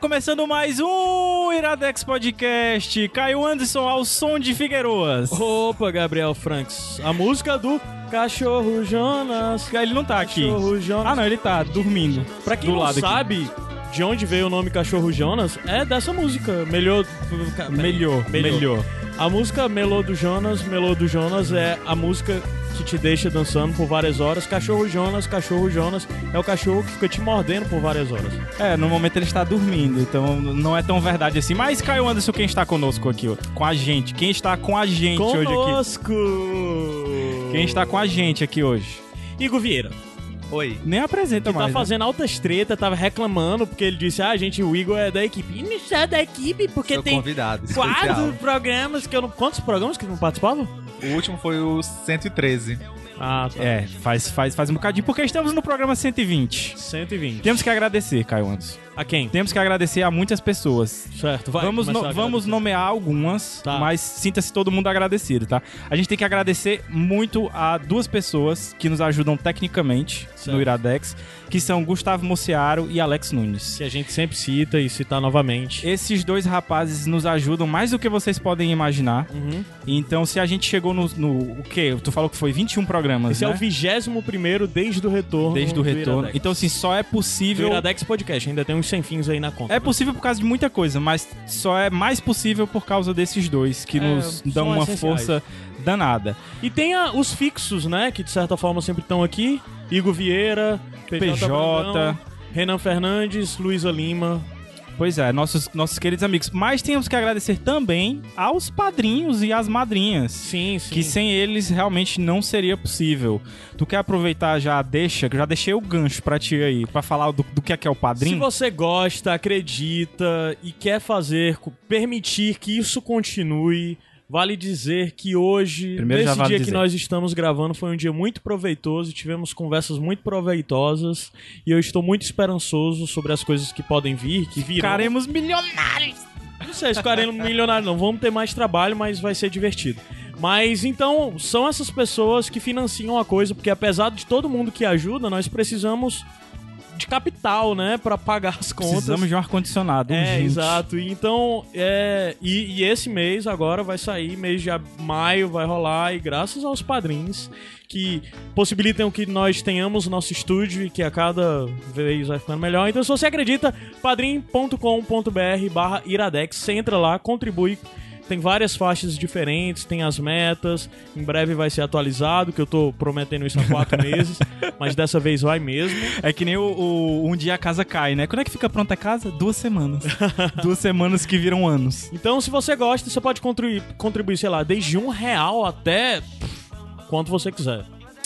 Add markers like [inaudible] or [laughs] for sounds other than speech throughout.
Começando mais um Iradex Podcast. Caio Anderson ao som de Figueiroas. Opa, Gabriel Franks. A música do Cachorro Jonas. Ele não tá aqui. Cachorro Jonas. Ah, não, ele tá dormindo. Pra quem do não lado sabe aqui. de onde veio o nome Cachorro Jonas, é dessa música. Melhor. Melhor, melhor. A música Melô do Jonas, Melô do Jonas é a música que te deixa dançando por várias horas. Cachorro Jonas, Cachorro Jonas é o cachorro que fica te mordendo por várias horas. É, no momento ele está dormindo, então não é tão verdade assim. Mas, Caio Anderson, quem está conosco aqui, ó? com a gente? Quem está com a gente Conosco. hoje aqui? Quem está com a gente aqui hoje? Igor Vieira. Oi. Nem apresenta Que mais. tá né? fazendo altas treta, tava reclamando, porque ele disse, ah, gente, o Igor é da equipe. E não é da equipe, porque Sou tem convidado. quatro especial. programas que eu não... Quantos programas que não participavam? O último foi o 113. Ah, tá. É, faz, faz, faz um bocadinho, porque estamos no programa 120. 120. Temos que agradecer, Caio Anderson. A quem? Temos que agradecer a muitas pessoas. Certo, vai. vamos no- vamos nomear algumas, Tá. mas sinta-se todo mundo agradecido, tá? A gente tem que agradecer muito a duas pessoas que nos ajudam tecnicamente Certo. no Iradex, que são Gustavo Mociaro e Alex Nunes. Que a gente sempre cita e citar novamente. Esses dois rapazes nos ajudam mais do que vocês podem imaginar. Uhum. Então, se a gente chegou no, no o quê? Tu falou que foi 21 programas, Esse é né? o vigésimo primeiro desde o retorno. Desde o retorno. Então, assim, só é do possível Iradex Podcast, ainda tem uns sem fins aí na conta. É possível por causa de muita coisa, mas só é mais possível por causa desses dois que É, nos dão uma essenciais. força danada. E tem a- os fixos, né? Que de certa forma sempre estão aqui. Igor Vieira, PJ, PJ. Brandão, Renan Fernandes, Luísa Lima. Pois é, nossos, nossos queridos amigos. Mas temos que agradecer também aos padrinhos e às madrinhas. Sim, sim. Que sem eles realmente não seria possível. Tu quer aproveitar já deixa, que eu já deixei o gancho pra ti aí, pra falar do, do que é que é o Se padrinho. você gosta, acredita e quer fazer, permitir que isso continue, vale dizer que hoje, Primeiro nesse vale dia dizer. que nós estamos gravando, foi um dia muito proveitoso, tivemos conversas muito proveitosas e eu estou muito esperançoso sobre as coisas que podem vir, que virão. Ficaremos milionários. Não sei se ficaremos milionários, não. Vamos ter mais trabalho, mas vai ser divertido. Mas então, são essas pessoas que financiam a coisa, porque apesar de todo mundo que ajuda, nós precisamos de capital, né, Pra pagar as contas. Precisamos de um ar-condicionado. É, urgente. exato. Então, é, e, e esse mês agora vai sair, mês de maio vai rolar, e graças aos padrinhos que possibilitam que nós tenhamos nosso estúdio e que a cada vez vai ficando melhor. Então, se você acredita, padrim.com.br barra iradex, você entra lá, contribui. Tem várias faixas diferentes, tem as metas. Em breve vai ser atualizado, que eu tô prometendo isso há quatro [laughs] meses, mas dessa vez vai mesmo. É que nem o, o- um dia a casa cai, né? Quando é que fica pronta a casa? Duas semanas. [laughs] Duas semanas que viram anos. Então, se você gosta, você pode contribuir, contribuir sei lá, desde um real até pff, quanto você quiser.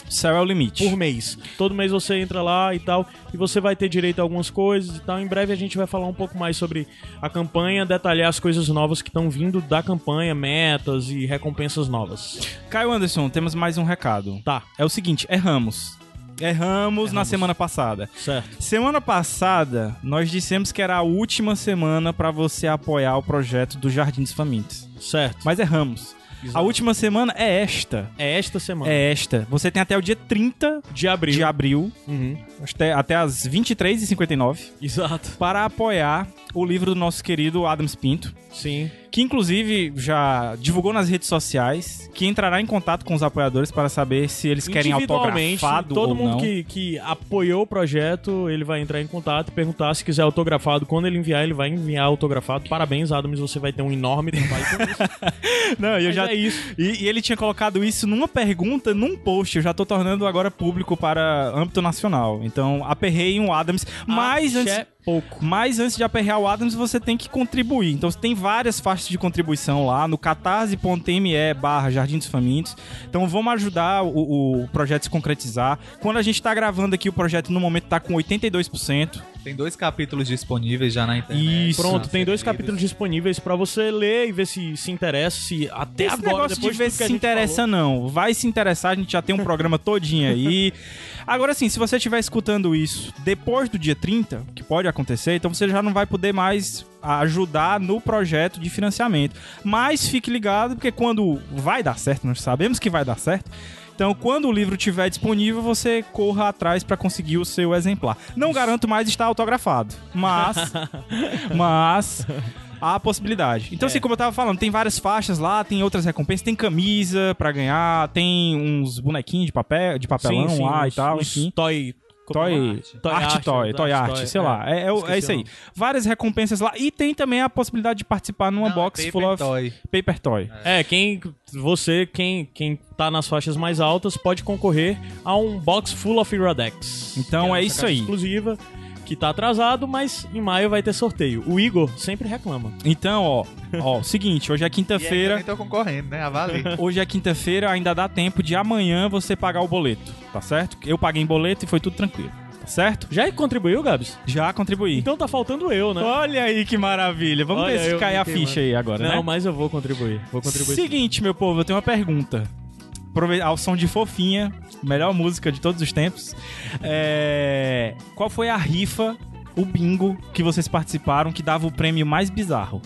Céu é o limite. Por mês. Todo mês você entra lá e tal, e você vai ter direito a algumas coisas e tal. Em breve a gente vai falar um pouco mais sobre a campanha, detalhar as coisas novas que estão vindo da campanha, metas e recompensas novas. Caio Anderson, temos mais um recado. Tá, É o seguinte, erramos. Erramos, na semana passada. certo. Semana passada, nós dissemos que era a última semana pra você apoiar o projeto do Jardins Famintos. Certo. Mas erramos. A última semana é esta. é esta semana. É esta. Você tem até o dia 30 De abril. de abril, Uhum. até, até as 23h59, Exato. para apoiar o livro do nosso querido Adams Pinto. Sim. que inclusive já divulgou nas redes sociais, que entrará em contato com os apoiadores para saber se eles querem autografado todo ou mundo não. que, que apoiou o projeto, ele vai entrar em contato e perguntar se quiser autografado. Quando ele enviar, ele vai enviar autografado. Parabéns, Adams, você vai ter um enorme trabalho com isso. [laughs] Não, eu Mas já é isso. E, e ele tinha colocado isso numa pergunta, num post. Eu já tô tornando agora público para âmbito nacional. Então, aperrei um Adams. Mas antes, pouco. mas antes de aperrear o Adams, você tem que contribuir. Então, você tem várias faixas de contribuição lá no catarse.me barra Jardim dos Famintos. Então, vamos ajudar o, o projeto a se concretizar. Quando a gente tá gravando aqui, o projeto no momento tá com 82%. Tem dois capítulos disponíveis já na internet. Isso. Pronto, tem dois Acessíveis. capítulos disponíveis pra você ler e ver se se interessa, se até Esse agora, negócio depois de ver se se interessa, falou. não. Vai se interessar, a gente já tem um programa todinho aí. [laughs] Agora sim, se você estiver escutando isso depois do dia 30, que pode acontecer, então você já não vai poder mais ajudar no projeto de financiamento. Mas fique ligado, porque quando vai dar certo, nós sabemos que vai dar certo. Então, quando o livro estiver disponível, você corra atrás para conseguir o seu exemplar. Não garanto mais estar autografado, mas [laughs] mas há a possibilidade. Então, assim, como eu tava falando, tem várias faixas lá, tem outras recompensas, tem camisa pra ganhar, tem uns bonequinhos de papel, de papelão Sim, sim, lá uns- e tal, uns enfim. Toy... Toy, Toy arte, art, toy, toy art, toy, sei é. lá. É, é, é Esqueci isso aí. Várias recompensas lá. E tem também a possibilidade de participar numa Não, box é full of Paper Toy. paper toy. É, quem você, quem quem tá nas faixas mais altas pode concorrer a um box full of Iradex. Então é nossa isso aí. exclusiva que tá atrasado, mas em maio vai ter sorteio. O Igor sempre reclama. Então, ó, ó, [laughs] seguinte, hoje é quinta-feira. tô concorrendo, né? Avali. [laughs] Hoje é quinta-feira, ainda dá tempo de amanhã você pagar o boleto, tá certo? Eu paguei em boleto e foi tudo tranquilo, tá certo? Já contribuiu, Gabs? Já contribuí. Então tá faltando eu, né? Olha aí que maravilha. Vamos Olha, ver se cai a ficha mano. aí agora, Não, né? mas eu vou contribuir. Vou contribuir. sim. Seguinte, meu povo, eu tenho uma pergunta. Ao som de Fofinha, melhor música de todos os tempos. É, Qual foi a rifa, o bingo, que vocês participaram que dava o prêmio mais bizarro?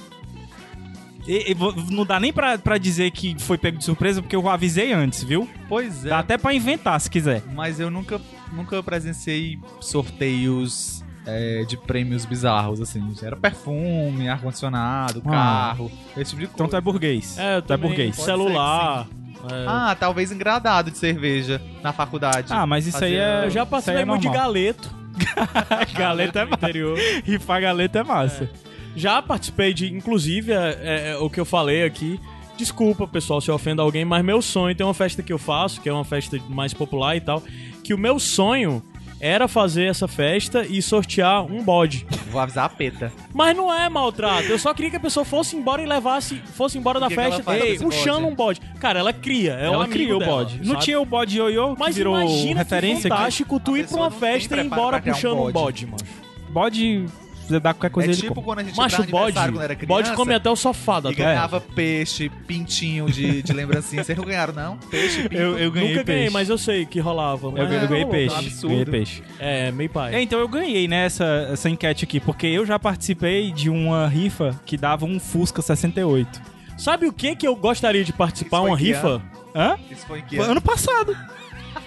E- e não dá nem pra, pra dizer que foi pego de surpresa, porque eu avisei antes, viu? Pois é. Dá até pra inventar, se quiser. Mas eu nunca, nunca presenciei sorteios é, de prêmios bizarros, assim. Era perfume, ar-condicionado, Ah. carro, esse tipo de coisa. Então tu é burguês. É, eu tu é também, burguês. Celular. É. Ah, talvez engradado de cerveja na faculdade. Ah, mas isso aí é. eu já aí é muito de galeto. [laughs] Galeta [laughs] é massa. interior. Rifar galeta é massa. Já participei de, inclusive, é, é, o que eu falei aqui. Desculpa, pessoal, se eu ofendo alguém, mas meu sonho tem uma festa que eu faço, que é uma festa mais popular e tal, que o meu sonho era fazer essa festa e sortear um bode. Vou avisar a peta. Mas não é maltrato. Eu só queria que a pessoa fosse embora e levasse, fosse embora da que que festa faz com ei, puxando bode? um bode. Cara, ela cria. É um Ela amigo criou o dela, bode. Não sabe? tinha o bode ioiô que Mas virou imagina referência que fantástico tu A ir pra uma festa e ir embora um puxando um bode. bode, mano. Bode, você dá qualquer coisa é ele tipo come. quando a gente Macho, bode. quando era criança. Bode come até o sofá da E ganhava peixe, pintinho de, de lembrancinha. Vocês não ganharam, não? Peixe, pinto. Eu, eu ganhei Nunca ganhei, peixe. mas eu sei que rolava. Eu, ganhei- é, ganhei peixe. absurdo. Ganhei peixe. É, meio pai. É, então eu ganhei, né, essa, essa enquete aqui, porque eu já participei de uma rifa que dava um Fusca 68. Sabe o que que eu gostaria de participar? Isso Uma rifa? Hã? Isso foi em que ano passado.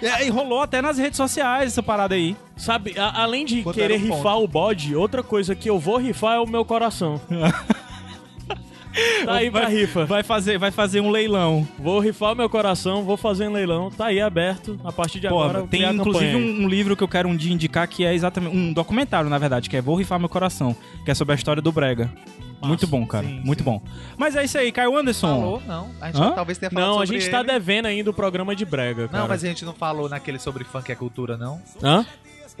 É, e rolou até nas redes sociais essa parada aí. Sabe, a- além de Quanto querer um rifar o bode, outra coisa que eu vou rifar é o meu coração. [laughs] tá aí pra rifa. Vai fazer, vai fazer um leilão. Vou rifar o meu coração, vou fazer um leilão. Tá aí aberto. A partir de Pô, agora, eu tem criar a inclusive campanha um, um livro que eu quero um dia indicar que é exatamente. Um documentário, na verdade, que é Vou Rifar Meu Coração, que é sobre a história do Brega. Muito bom, cara. Sim, muito sim. bom. Mas é isso aí, Caio Anderson. Falou, não. A gente Hã? talvez tenha falado Não, a gente tá ele. devendo ainda o programa de brega, cara. Não, mas a gente não falou naquele sobre funk é cultura, não? Hã?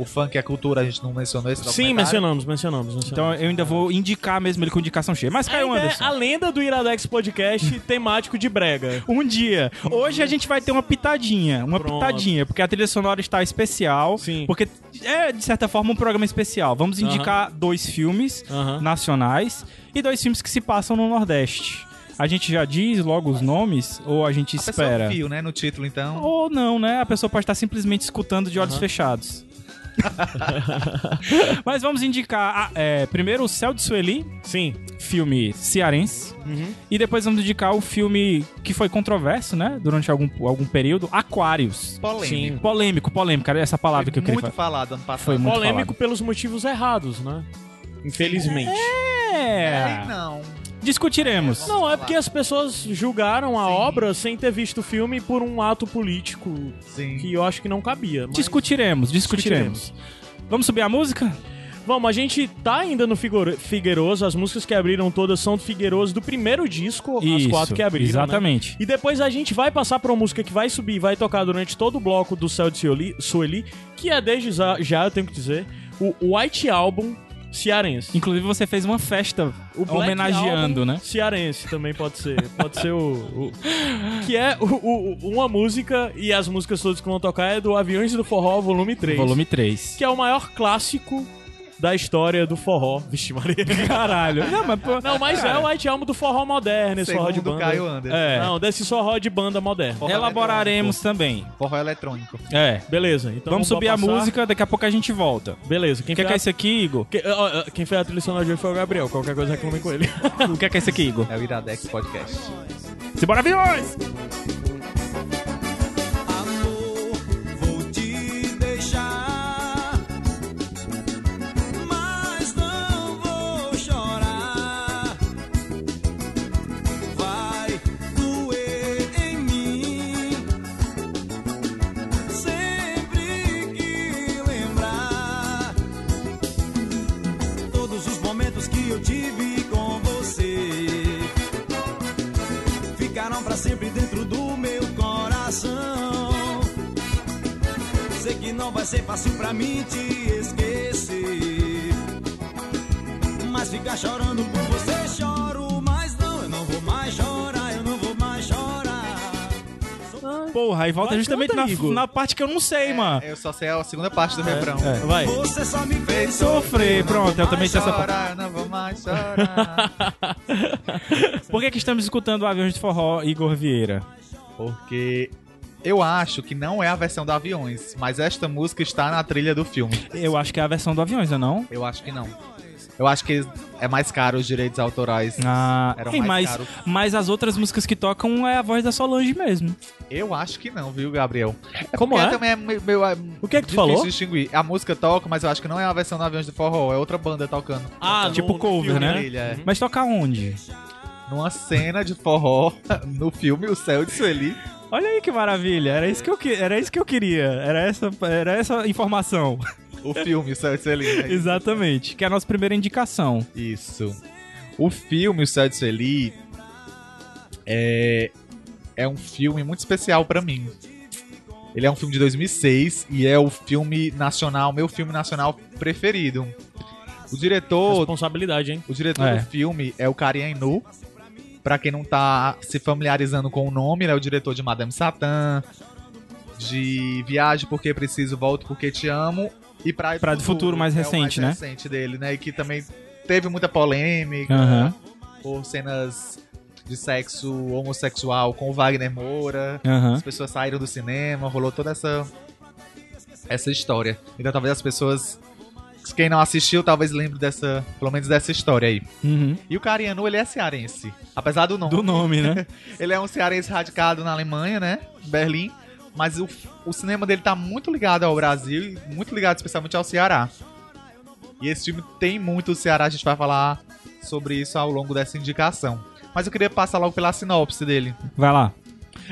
O funk é cultura, a gente não mencionou esse Sim, mencionamos, mencionamos, mencionamos. Então eu ainda vou indicar mesmo ele com indicação cheia. Mas Caio Ainda é Anderson. a lenda do Iradex Podcast [laughs] temático de brega. Um dia. Hoje a gente vai ter uma pitadinha. Uma Pronto. pitadinha, porque a trilha sonora está especial. Sim. Porque é, de certa forma, um programa especial. Vamos indicar dois filmes Aham. nacionais e dois filmes que se passam no Nordeste. A gente já diz logo os nomes ou a gente A pessoa espera? fio, né, no título, então. Ou não, né? A pessoa pode estar simplesmente escutando de olhos Aham. fechados. [laughs] Mas vamos indicar ah, é, primeiro o Céu de Sueli, Sim. filme cearense. Uhum. E depois vamos indicar o filme que foi controverso, né? Durante algum, algum período, Aquários. Polêmico. Sim. Polêmico, polêmico, era essa palavra que eu queria muito falar. falado ano passado. Foi muito Polêmico falado. pelos motivos errados, né? Infelizmente. É. Aí não. Discutiremos. Não, é porque as pessoas julgaram a obra sem ter visto o filme por um ato político Sim. que eu acho que não cabia. mas- Discutiremos, discutiremos. Vamos subir a música? Vamos, a gente tá ainda no Figueiroso, as músicas que abriram todas são do Figueiroso, do primeiro disco, as Isso, quatro que abriram. né? Exatamente. E depois a gente vai passar pra uma música que vai subir e vai tocar durante todo o bloco do Céu de Sueli, Sueli que é desde já, já, eu tenho que dizer, o White Album cearense. Inclusive você fez uma festa O Black homenageando, Album né? Cearense também pode ser. Pode ser o. o- que é o- o- uma música, e as músicas todas que vão tocar é do Aviões do Forró, volume 3. Volume 3. Que é o maior clássico da história do forró. Vixe, Maria. [laughs] Caralho. Não, mas pô, Não, mas é o White Album do forró moderno, esse forró de banda. Caio Anderson. É. Não, desse forró de banda moderno. Forró elaboraremos também. Forró eletrônico. É. Beleza, então Vamos subir a passar. música, daqui a pouco a gente volta. Beleza, quem O que, é a- isso aqui, Igor? Que- ó, Quem fez a trilha sonora de hoje foi o Gabriel. Qualquer coisa reclame com ele. [laughs] O que é, que é isso aqui, Igor? É o Iradex Podcast. Simbora, aviões! Pra sempre dentro do meu coração. Sei que não vai ser fácil pra mim te esquecer. Mas ficar chorando por você, Porra, aí volta Vai, justamente canta, na, Igor. na parte que eu não sei, mano. Eu só sei a segunda parte do refrão. É. Vai. Você só me fez Sofrer, pronto, eu também sei essa parte. Chorar, não vou mais chorar. [laughs] Por que, que estamos escutando o Aviões de Forró, Igor Vieira? Porque eu acho que não é a versão do Aviões, mas esta música está na trilha do filme. Eu acho que é a versão do Aviões, não é não? Eu acho que não. Eu acho que é mais caro os direitos autorais. Ah, Era ei, mais mas, caro. mas as outras músicas que tocam é a voz da Solange mesmo. Eu acho que não, viu, Gabriel? Como Porque é? também é meio, meio, é O que é que tu falou? distinguir. A música toca, mas eu acho que não é a versão do Aviões do Forró, é outra banda tocando. Ah, no- Tipo no cover, né? É. Mas toca onde? Numa cena de forró [laughs] no filme O Céu de Sueli. Olha aí que maravilha, era isso que eu, era isso que eu queria, era essa, era essa informação. O filme O Céu de Sueli. né? Exatamente, que é a nossa primeira indicação. Isso. O filme O Céu de Sueli é, é um filme muito especial pra mim. Ele é um filme de 2006 e é o filme nacional, meu filme nacional preferido. O diretor, Responsabilidade, hein? o diretor É. do filme é o Karien Inu. Pra quem não tá se familiarizando com o nome, ele é o diretor de Madame Satã, de Viagem Porque Preciso, Volto Porque Te Amo e Praia do Praia do Futuro, mais é recente, né? mais recente dele, né? E que também teve muita polêmica Aham. por cenas de sexo homossexual com o Wagner Moura. Aham. As pessoas saíram do cinema, rolou toda essa essa história. Então talvez as pessoas quem não assistiu talvez lembre dessa, pelo menos dessa história aí. Uhum. E o Cariano, ele é cearense. Apesar do nome. Do nome, né? [laughs] Ele é um cearense radicado na Alemanha, né? Berlim. Mas o, o cinema dele tá muito ligado ao Brasil e muito ligado especialmente ao Ceará. E esse filme tem muito o Ceará, a gente vai falar sobre isso ao longo dessa indicação. Mas eu queria passar logo pela sinopse dele. Vai lá,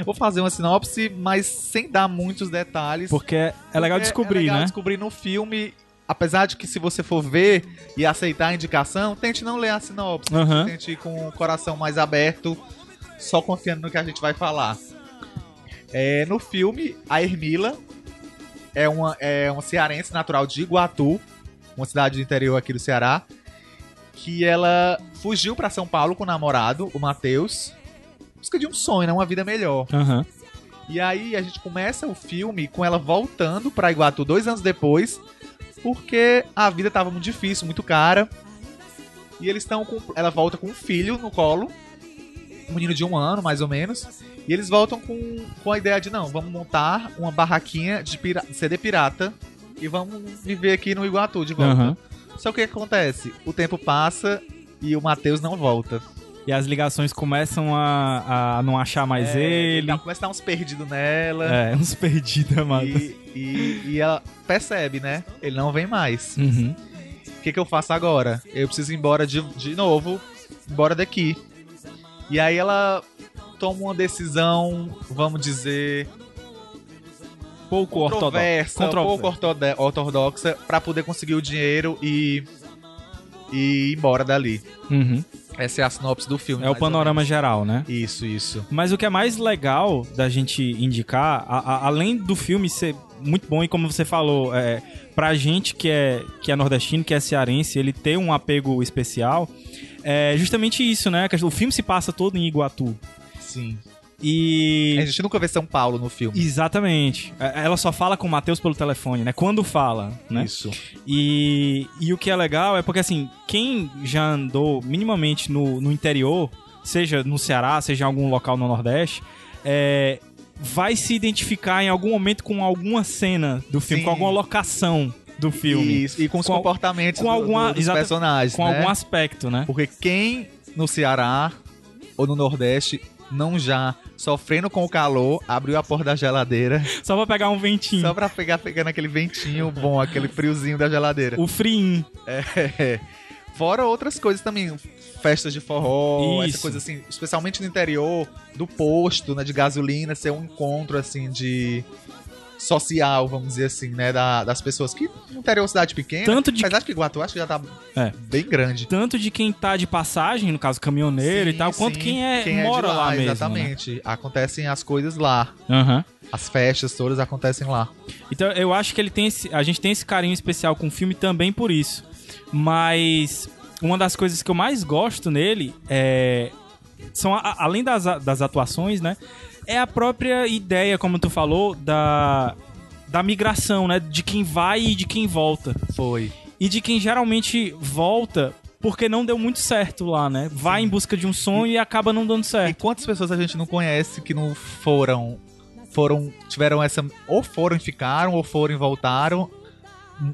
Vou fazer uma sinopse, mas sem dar muitos detalhes. porque é legal Porque descobrir, é legal né? descobrir no filme, apesar de que se você for ver e aceitar a indicação, tente não ler a sinopse. Aham. Tente ir com o coração mais aberto, só confiando no que a gente vai falar. É, no filme, a Ermila é uma, é uma cearense natural de Iguatu, uma cidade do interior aqui do Ceará, que ela fugiu pra São Paulo com o namorado, o Matheus, busca de um sonho, né? uma vida melhor. Aham. E aí a gente começa o filme com ela voltando pra Iguatu dois anos depois, porque a vida tava muito difícil, muito cara. E eles estão com. Ela volta com um filho no colo, um menino de um ano, mais ou menos. E eles voltam com, com a ideia de não, vamos montar uma barraquinha de pira- CD pirata e vamos viver aqui no Iguatu de volta. Aham. Só que o que acontece? O tempo passa e o Matheus não volta. E as ligações começam a, a não achar mais É, ele. dá- Começa a dar uns perdidos nela. É, uns perdidos, amado. E, e, e ela percebe, né? Ele não vem mais. Uhum. O que, que eu faço agora? Eu preciso ir embora de, de novo, embora daqui. E aí ela toma uma decisão, vamos dizer, Pouco Controversa. pouco ortodoxa, pra poder conseguir o dinheiro e, e ir embora dali. Uhum. Essa é a sinopse do filme. É o panorama geral, né? Isso, isso. Mas o que é mais legal da gente indicar, a- a- além do filme ser muito bom e como você falou, é, pra gente que é, que é nordestino, que é cearense, ele ter um apego especial, é justamente isso, né? Que O filme se passa todo em Iguatu. Sim. E. A gente nunca vê São Paulo no filme. Exatamente. É, Ela só fala com o Matheus pelo telefone, né? Quando fala, né? Isso. E, e o que é legal é porque, assim, quem já andou minimamente no, no interior, seja no Ceará, seja em algum local no Nordeste, é, vai se identificar em algum momento com alguma cena do filme, Sim. com alguma locação do filme. Isso, e com os Com- comportamentos com do- alguma- do- dos personagens, Com né? algum aspecto, né? Porque quem no Ceará ou no Nordeste não já sofrendo com o calor, abriu a porta da geladeira [laughs] Só pra pegar um ventinho. só pra pegar pegando aquele ventinho bom, aquele friozinho da geladeira. O friinho. É. Fora outras coisas também, festas de forró, Isso. essa coisa assim, especialmente no interior, do posto, né, de gasolina, ser um encontro assim de social, vamos dizer assim, né, da- das pessoas que no interior cidade pequena, Tanto de- mas acho que Iguatu acho que já tá É. bem grande. Tanto de quem tá de passagem, no caso caminhoneiro Sim, e tal, quanto sim. quem é de mora lá, mesmo. né? Exatamente. Acontecem as coisas lá. Aham. As festas todas acontecem lá. Então eu acho que ele tem esse, a gente tem esse carinho especial com o filme também por isso. Mas uma das coisas que eu mais gosto nele é são a- além das, das atuações, né? É a própria ideia, como tu falou, da da migração, né? De quem vai e de quem volta. Foi. E de quem geralmente volta porque não deu muito certo lá, né? Vai em busca de um sonho e acaba não dando E certo. quantas pessoas a gente não conhece que não foram. Foram. Tiveram essa. Ou foram e ficaram, ou foram e voltaram.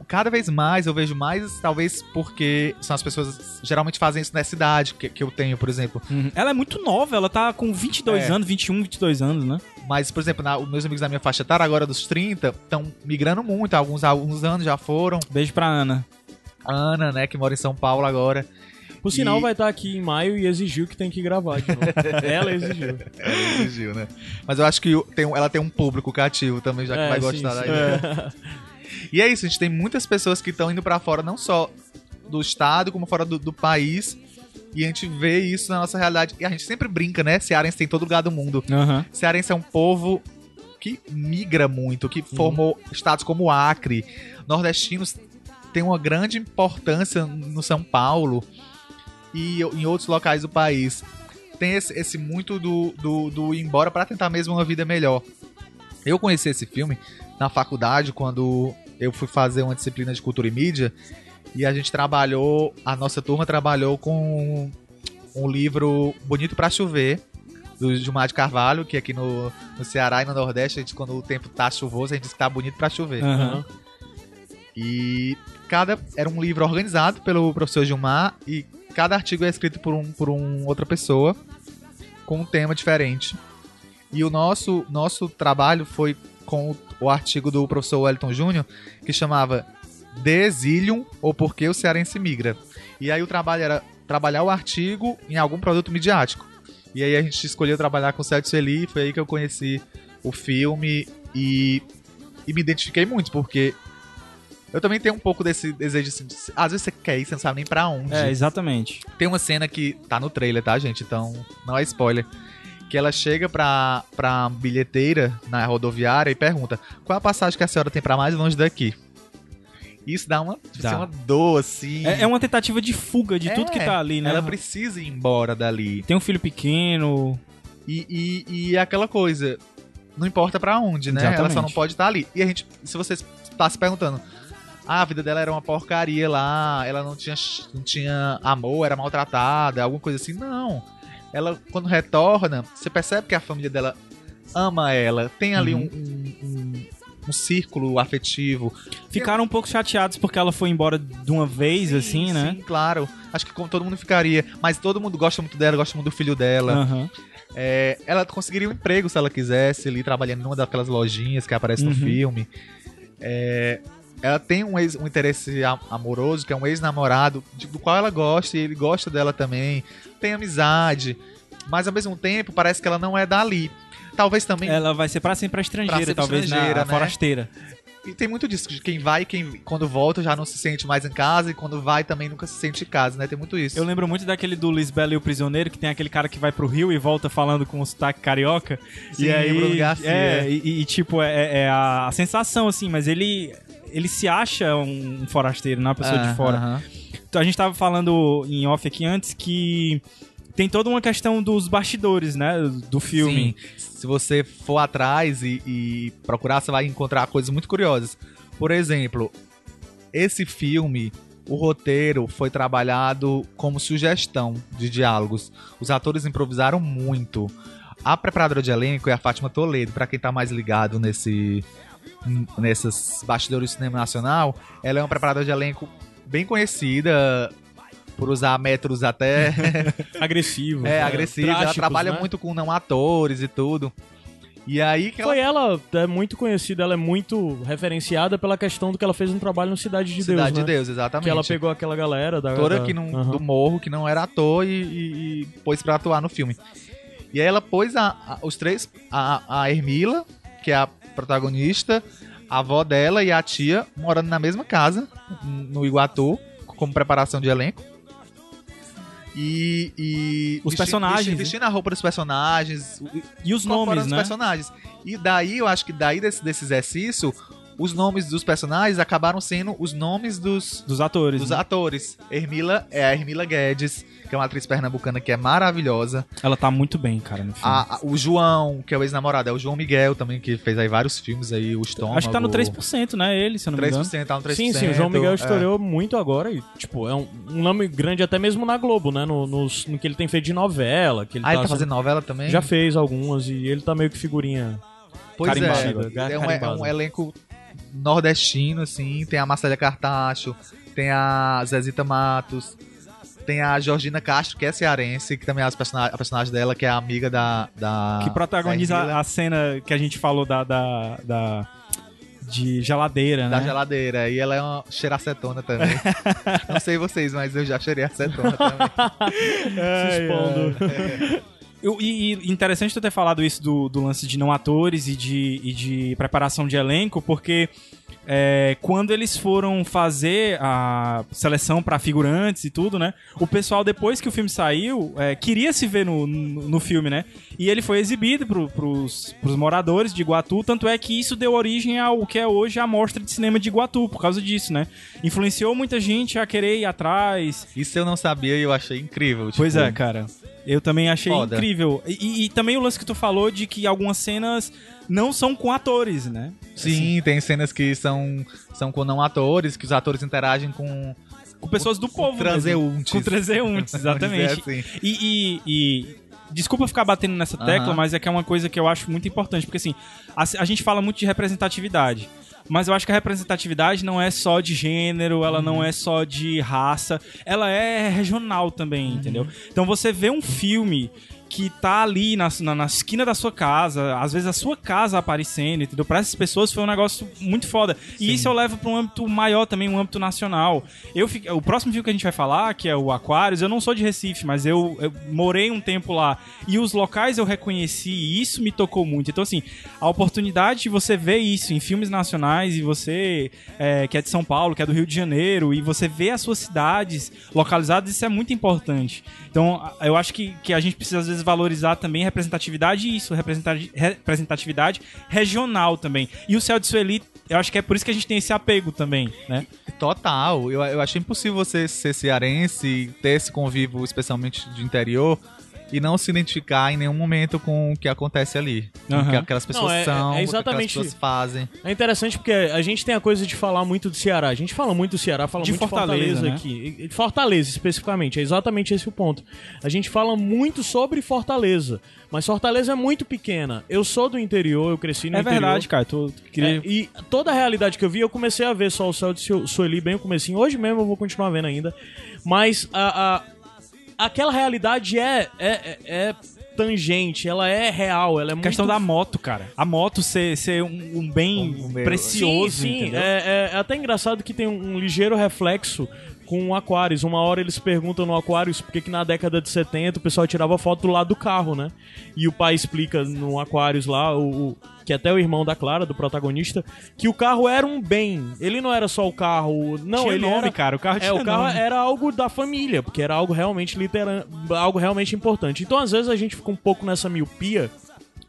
Cada vez mais eu vejo mais, talvez porque são as pessoas geralmente fazem isso nessa idade que, que eu tenho, por exemplo. Uhum. Ela é muito nova, ela tá com 22 É. anos, 21, 22 anos, né? Mas, por exemplo, na- os meus amigos da minha faixa etária, agora dos 30, estão migrando muito. Alguns, alguns anos já foram. Beijo pra Ana. A Ana, né, que mora em São Paulo agora. Por sinal, E- vai estar aqui em maio e exigiu que tem que gravar de novo. [laughs] Ela exigiu. Ela exigiu, né? Mas eu acho que o- tem, ela tem um público cativo também, já que É, vai sim, gostar sim. da ideia. [laughs] E é isso, a gente tem muitas pessoas que estão indo pra fora, não só do estado, como fora do, do país. E a gente vê isso na nossa realidade. E a gente sempre brinca, né? Cearense tem em todo lugar do mundo. Aham. Cearense é um povo que migra muito, que formou estados como o Acre. Nordestinos têm uma grande importância no São Paulo e em outros locais do país. Tem esse, esse muito do, do, do ir embora para tentar mesmo uma vida melhor. Eu conheci esse filme na faculdade quando eu fui fazer uma disciplina de cultura e mídia e a gente trabalhou, a nossa turma trabalhou com um livro Bonito para Chover, do Gilmar de Carvalho, que aqui no, no Ceará e no Nordeste, a gente, quando o tempo tá chuvoso, a gente diz que tá bonito para chover. Aham. E cada era um livro organizado pelo professor Gilmar e cada artigo é escrito por, um, por um, outra pessoa com um tema diferente. E o nosso, nosso trabalho foi com o, artigo do professor Wellington Júnior, que chamava De Exilium ou Por que o Cearense Migra. E aí o trabalho era trabalhar o artigo em algum produto midiático. E aí a gente escolheu trabalhar com o Celso Celi, foi aí que eu conheci o filme e, e me identifiquei muito, porque eu também tenho um pouco desse desejo assim, de- às vezes você quer ir, você não sabe nem pra onde. É, exatamente. Tem uma cena que tá no trailer, tá, gente? Então, não é spoiler. Que ela chega pra, pra bilheteira na rodoviária e pergunta: qual é a passagem que a senhora tem pra mais longe daqui? Isso dá uma, tipo Dá. assim, uma dor, assim. É, é uma tentativa de fuga de tudo que É, tá ali, né? Ela precisa ir embora dali. Tem um filho pequeno. E, e, e é aquela coisa, não importa pra onde, né? Ela só Exatamente. não pode estar ali. E a gente, se você tá se perguntando, ah, a vida dela era uma porcaria lá, ela não tinha, não tinha amor, era maltratada, alguma coisa assim. Não. Ela, quando retorna, você percebe que a família dela ama ela, tem ali Uhum. um, um, um, um círculo afetivo. Ficaram um pouco chateados porque ela foi embora de uma vez, assim, né? Sim, claro. Acho que como todo mundo ficaria. Mas todo mundo gosta muito dela, gosta muito do filho dela. Aham. É, ela conseguiria um emprego se ela quisesse, ali trabalhando numa daquelas lojinhas que aparece no Uhum. filme. É, ela tem um, ex- um interesse amoroso, que é um ex-namorado, do qual ela gosta e ele gosta dela também. Tem amizade, mas ao mesmo tempo parece que ela não é dali. Talvez também. Ela vai ser pra sempre a estrangeira, Pra sempre talvez, estrangeira, na né? forasteira. E tem muito disso, de quem vai e quem quando volta já não se sente mais em casa, e quando vai também nunca se sente em casa, né? Tem muito isso. Eu lembro muito daquele do Lisbela e o Prisioneiro, que tem aquele cara que vai pro Rio e volta falando com o sotaque carioca. Sim, e aí, Bruno Garcia. É, e, e, tipo, é, é a, a sensação, assim, mas ele... Ele se acha um forasteiro, não é uma pessoa Ah, de fora. aham. Então, a gente tava falando em off aqui antes que tem toda uma questão dos bastidores, né? Do filme. Sim. Se você for atrás e, e procurar, você vai encontrar coisas muito curiosas. Por exemplo, esse filme, o roteiro foi trabalhado como sugestão de diálogos. Os atores improvisaram muito. A preparadora de elenco é a Fátima Toledo, pra quem tá mais ligado nesse nesses bastidores do cinema nacional, ela é uma preparadora de elenco bem conhecida por usar métodos até [laughs] Agressivo. é, agressiva. Ela drásticos, trabalha né? muito com não atores e tudo. E aí que ela Foi ela, é muito conhecida, ela é muito referenciada pela questão do que ela fez um trabalho no Cidade de Cidade Deus, de né? Deus, exatamente. Que ela pegou aquela galera da... atora da- que não, Aham. do morro que não era ator e, e- e pôs pra atuar no filme. E aí ela pôs a- a- os três, a, a Hermila, que é a protagonista, a avó dela e a tia morando na mesma casa, no Iguatu, como preparação de elenco. E. e Os vesti- personagens, vesti-? Vestindo a roupa dos personagens, E os nomes, os né? personagens. E daí, eu acho que daí desse, desse exercício, os nomes dos personagens acabaram sendo os nomes dos, Dos atores. dos né? atores. Hermila é a Hermila Guedes, que é uma atriz pernambucana que é maravilhosa. Ela tá muito bem, cara, no filme. A- a- o João, que é o ex-namorado, é o João Miguel também, que fez aí vários filmes aí, o Estômago. Acho que tá no 3%, né? Ele, se eu não me engano. 3%, tá no 3%. Sim, sim, o João Miguel é. estourou muito agora e, tipo, é um, um nome grande até mesmo na Globo, né? No, nos- no que ele tem feito de novela. Que ele Ah, ele tá sendo- fazendo novela também? Já fez algumas e ele tá meio que figurinha. Pois é, é um, é um elenco nordestino, assim, tem a Marcélia Cartacho, tem a Zezita Matos, tem a Georgina Castro, que é cearense, que também é as persona- a personagem dela, que é a amiga da... da Que protagoniza da a cena que a gente falou da. da, da- de geladeira, da né? geladeira. E ela é uma cheiracetona também. [laughs] Não sei vocês, mas eu já cheirei acetona também. [laughs] se expondo. Eu- E, interessante tu ter falado isso do, do lance de não atores e de, e de preparação de elenco, porque é, quando eles foram fazer a seleção pra figurantes e tudo, né? O pessoal, depois que o filme saiu, é, queria se ver no, no, no filme, né? E ele foi exibido pro, pros, pros moradores de Iguatu, tanto é que isso deu origem ao que é hoje a Mostra de Cinema de Iguatu, por causa disso, né? Influenciou muita gente a querer ir atrás, Isso eu não sabia e eu achei incrível. Pois tipo, é, cara. Eu também achei Foda. incrível. E, e- e também o lance que tu falou de que algumas cenas não são com atores, né? Sim, tem cenas que são, são com não atores, que os atores interagem com, Com pessoas do com povo. mesmo. transeuntes. Com transeuntes, [laughs] exatamente. Dizer assim. E, e- e- desculpa ficar batendo nessa tecla, Aham. mas é que é uma coisa que eu acho muito importante, porque assim, a, a gente fala muito de representatividade. Mas eu acho que a representatividade não é só de gênero, ela não Uhum. é só de raça, ela é regional também, Uhum. entendeu? Então você vê um filme que tá ali na, na, na esquina da sua casa, às vezes a sua casa aparecendo, entendeu? Pra essas pessoas foi um negócio muito foda. E isso eu levo pra um âmbito maior também, um âmbito nacional. Eu fiquei- o próximo filme que a gente vai falar, que é o Aquários, eu não sou de Recife, mas eu, eu morei um tempo lá. E os locais eu reconheci e isso me tocou muito. Então, assim, a oportunidade de você ver isso em filmes nacionais e você, é, que é de São Paulo, que é do Rio de Janeiro, e você vê as suas cidades localizadas, isso é muito importante. Então, eu acho que, que a gente precisa, às vezes, valorizar também representatividade isso, representati- representatividade regional também. E o Céu de Sueli, eu acho que é por isso que a gente tem esse apego também, né? Total. Eu, eu achei impossível você ser cearense, ter esse convívio, especialmente de interior, e não se identificar em nenhum momento com o que acontece ali. Com o que aquelas pessoas Não, é- são, é com o que exatamente- aquelas pessoas fazem. É interessante porque a gente tem a coisa de falar muito do Ceará. A gente fala muito do Ceará, fala De muito Fortaleza, de Fortaleza né? aqui. Fortaleza, especificamente. É exatamente esse o ponto. A gente fala muito sobre Fortaleza. Mas Fortaleza é muito pequena. Eu sou do interior, eu cresci no é interior. verdade, cara. Tu, tu queria... É, e toda a realidade que eu vi, eu comecei a ver só o céu de Su- Sueli bem no comecinho. Hoje mesmo eu vou continuar vendo ainda. Mas a, a- aquela realidade é, é, é- é tangente, ela é real, ela é A muito... questão da moto, cara. A moto ser, ser um, um bem Um- um precioso, sim, sim. entendeu? É, é até engraçado que tem um, ligeiro reflexo com o Aquarius. Uma hora eles perguntam no Aquarius por que que na década de 70 o pessoal tirava foto do lado do carro, né? E o pai explica no Aquarius lá, o, que até o irmão da Clara, do protagonista, que o carro era um bem. Ele não era só o carro. Não, Tinha ele nome, era. cara. O carro É, tinha o carro nome. era algo da família, porque era algo realmente literan... algo realmente importante. Então, às vezes, a gente fica um pouco nessa miopia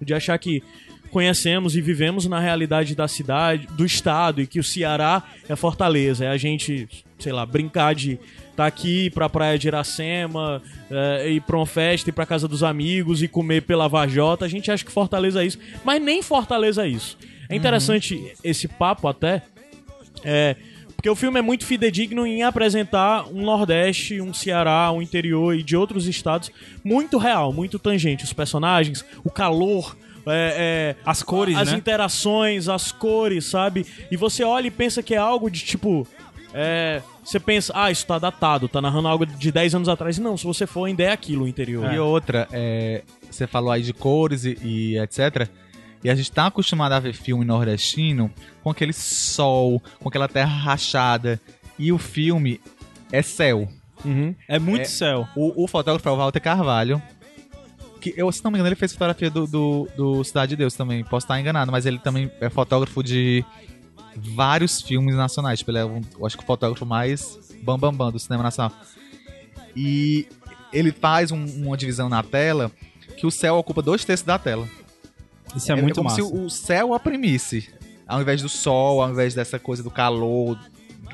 de achar que conhecemos e vivemos na realidade da cidade, do estado, e que o Ceará é Fortaleza. É a gente, sei lá, brincar de tá aqui pra praia de Iracema, é, ir pra uma festa, ir pra casa dos amigos e comer pela Vajota. A gente acha que Fortaleza é isso, mas nem Fortaleza é isso. É interessante esse papo até, é, porque o filme é muito fidedigno em apresentar um Nordeste, um Ceará, um interior e de outros estados muito real, muito tangente. Os personagens, o calor, é, é, As cores, as né? interações, as cores, sabe? E você olha e pensa que é algo de tipo. é, você pensa, ah, isso tá datado, tá narrando algo de 10 anos atrás. Não, se você for, ainda é aquilo o interior. E outra, é, você falou aí de cores e, e etc. E a gente tá acostumado a ver filme nordestino com aquele sol, com aquela terra rachada. E o filme é céu. Uhum. É muito É. céu. O, o fotógrafo é o Walter Carvalho. Que eu, se não me engano, ele fez fotografia do, do, do Cidade de Deus também. Posso estar enganado, mas ele também é fotógrafo de vários filmes nacionais. Tipo, ele é, um, eu acho que o fotógrafo mais bambambam bam, bam do cinema nacional. E ele faz um- uma divisão na tela que o céu ocupa dois terços da tela. Isso é, muito como massa. se o céu oprimisse. Ao invés do sol, ao invés dessa coisa do calor,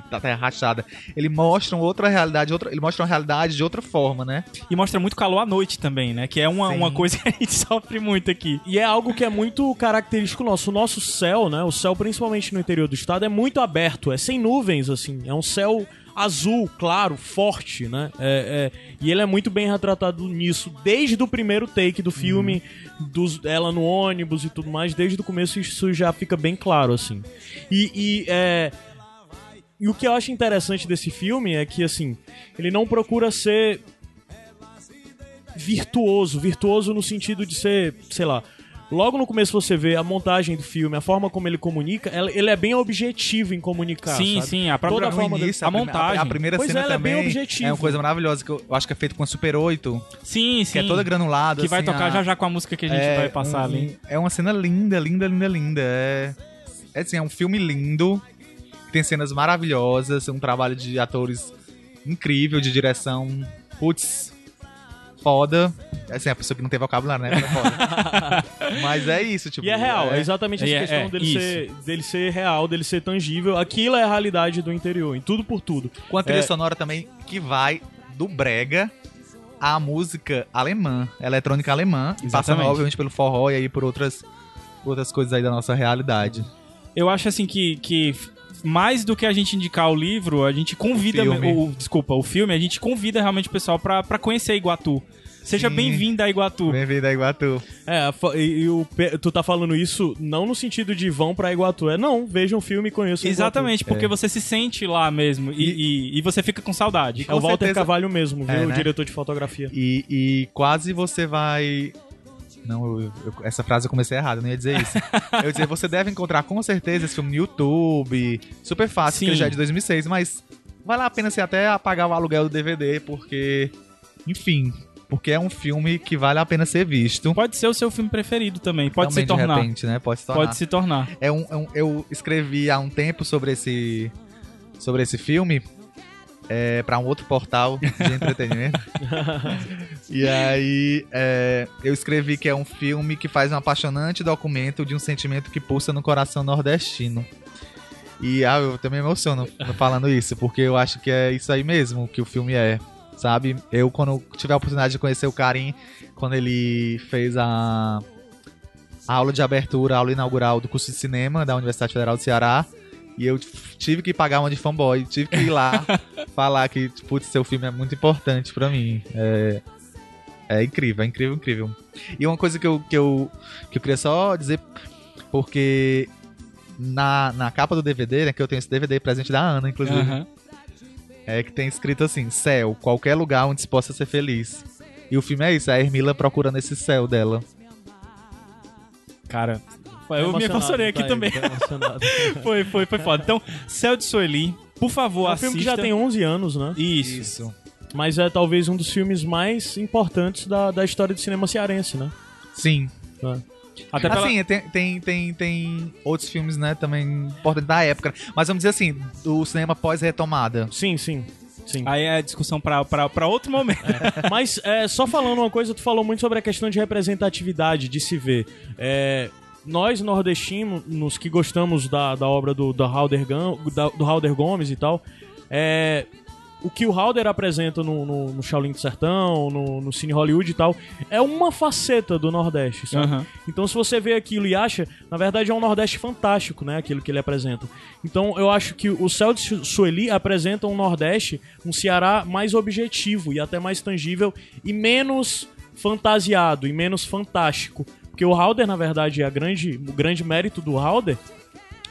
da terra rachada. Ele mostra uma outra realidade, outra, ele mostra uma realidade de outra forma, né? E mostra muito calor à noite também, né? Que é uma, Sim. uma coisa [laughs] que a gente sofre muito aqui. E é algo que é muito característico nosso. O nosso céu, né? O céu, principalmente no interior do estado, é muito aberto, é sem nuvens, assim. É um céu azul, claro, forte, né? É, é- e ele é muito bem retratado nisso, desde o primeiro take do filme, dos, ela no ônibus e tudo mais, desde o começo isso já fica bem claro, assim. E, e, é, e o que eu acho interessante desse filme é que, assim, ele não procura ser virtuoso, virtuoso no sentido de ser, sei lá, logo no começo você vê a montagem do filme, a forma como ele comunica, ele é bem objetivo em comunicar, sim, sabe? sim. A própria Toda a forma início, a a, montagem. A, a primeira Pois cena é, ela é bem também objetivo. é uma coisa maravilhosa que eu, acho que é feito com a Super 8, Sim, sim. que é toda granulada. Que vai assim, tocar a- já já com a música que a gente é vai passar um- ali. É uma cena linda, linda, linda, linda. É, é assim, é um filme lindo, tem cenas maravilhosas, um trabalho de atores incrível, de direção, putz, foda. Assim, a pessoa que não tem vocabulário, né? É foda. [laughs] Mas é isso, tipo. E é real, é, exatamente essa É, questão é, dele, isso. ser, dele ser real, dele ser tangível. Aquilo é a realidade do interior, em tudo por tudo. Com a trilha É. sonora também que vai do brega à música alemã, eletrônica alemã, e passando obviamente pelo forró e aí por outras, outras coisas aí da nossa realidade. Eu acho assim que, que mais do que a gente indicar o livro, a gente convida. O o- desculpa, o filme, a gente convida realmente o pessoal pra, pra conhecer Iguatu. Seja bem-vindo a Iguatu. Bem-vindo a Iguatu. É, e, e o tu tá falando isso não no sentido de vão pra Iguatu, é não, vejam o filme e conheçam Exatamente, É. porque você se sente lá mesmo e, e, e você fica com saudade. Iguatu. É o Com Walter certeza- Carvalho mesmo, viu? É, O né? diretor de fotografia. E, e quase você vai. Não, eu- eu- essa frase eu comecei errado, eu não ia dizer isso. eu ia dizer, você deve encontrar com certeza esse filme no YouTube. Super fácil, Sim. ele já é de 2006, mas vale a pena você até apagar o aluguel do DVD, porque. Enfim. Porque é um filme que vale a pena ser visto. Pode ser o seu filme preferido também, pode Também se tornar. De repente, né? Pode se tornar. Pode se tornar. É um, é um- eu escrevi há um tempo sobre esse, sobre esse filme é, para um outro portal de [laughs] entretenimento. e aí é, eu escrevi que é um filme que faz um apaixonante documento de um sentimento que pulsa no coração nordestino. E ah, eu também me emociono falando isso, porque eu acho que é isso aí mesmo que o filme é. Sabe? Eu, quando tiver a oportunidade de conhecer o Karim, quando ele fez a, a aula de abertura, a aula inaugural do curso de cinema da Universidade Federal do Ceará. E eu tive que pagar uma de fanboy, tive que ir lá [laughs] falar que, putz, seu filme é muito importante pra mim. É, é incrível, é incrível, incrível. E uma coisa que eu, que eu, que eu queria só dizer, porque na, na capa do DVD, né, que eu tenho esse DVD presente da Ana, inclusive, é que tem escrito assim, céu, qualquer lugar onde se possa ser feliz. E o filme é isso, é a Hermila procurando esse céu dela. Cara, eu me emocionei aqui tá aí, também. emocionado. [laughs] foi, foi, foi foda. Então, Céu de Sueli, por favor, É um assista. filme que já tem 11 anos, né? Isso. Mas é talvez um dos filmes mais importantes da, da história do cinema cearense, né? Sim. Até pela... Assim, tem, tem, tem, tem outros filmes, né, também importantes da época. Mas vamos dizer assim, do cinema pós-retomada. Sim, sim. Sim. Aí é discussão pra outro momento. Mas é, só falando uma coisa, tu falou muito sobre a questão de representatividade, de se ver. É, nós, nordestinos, que gostamos da, da obra do, do, Halder, da- do Halder Gomes e tal, é, o que o Halder apresenta no, no, no Shaolin do Sertão, no, no Cine Hollywood e tal, é uma faceta do Nordeste, sabe? Aham. Então, se você vê aquilo e acha, na verdade é um Nordeste fantástico, né? Aquilo que ele apresenta. Então, eu acho que o Céu de Su- Sueli apresenta um Nordeste, um Ceará mais objetivo e até mais tangível e menos fantasiado e menos fantástico. Porque o Halder, na verdade, é a grande, o grande mérito do Halder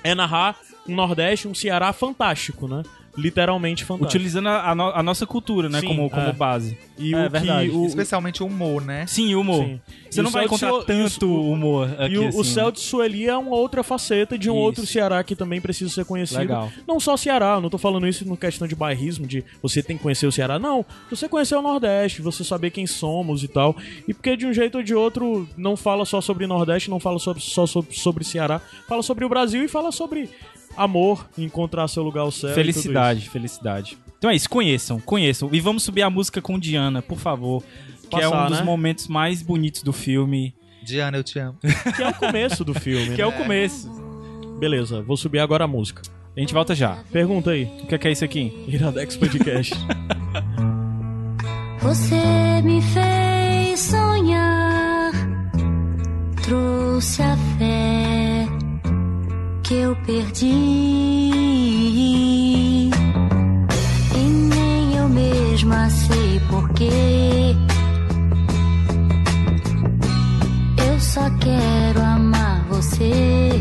é narrar um Nordeste, um Ceará fantástico, né? Literalmente fantástico. Utilizando a, a no- a nossa cultura, né, Sim, como, como é. base. E É o verdade. que o, Especialmente o humor, né? Sim, humor. Sim. Você E não o vai Céu de encontrar Su- tanto o- humor aqui, E o, assim. o Céu de Sueli é uma outra faceta de um Isso. outro Ceará que também precisa ser conhecido. Legal. Não só Ceará, eu não tô falando isso no questão de bairrismo, de você tem que conhecer o Ceará. Não, você conhecer o Nordeste, você saber quem somos e tal. E porque de um jeito ou de outro não fala só sobre Nordeste, não fala sobre- só sobre, sobre Ceará, fala sobre o Brasil e fala sobre amor, encontrar seu lugar ao céu. e tudo Felicidade, felicidade. Então é isso, conheçam, conheçam. E vamos subir a música com Diana, por favor. Que é um Passar, dos né? momentos mais bonitos do filme. Diana, eu te amo. [laughs] Que é o começo do filme. [laughs] Que é né? o começo. Beleza, vou subir agora a música. A gente volta já. Pergunta aí. O que é, que é isso aqui? Iradex Podcast. [laughs] Você me fez sonhar, trouxe a fé que eu perdi. E nem eu mesma sei porquê. Eu só quero amar você.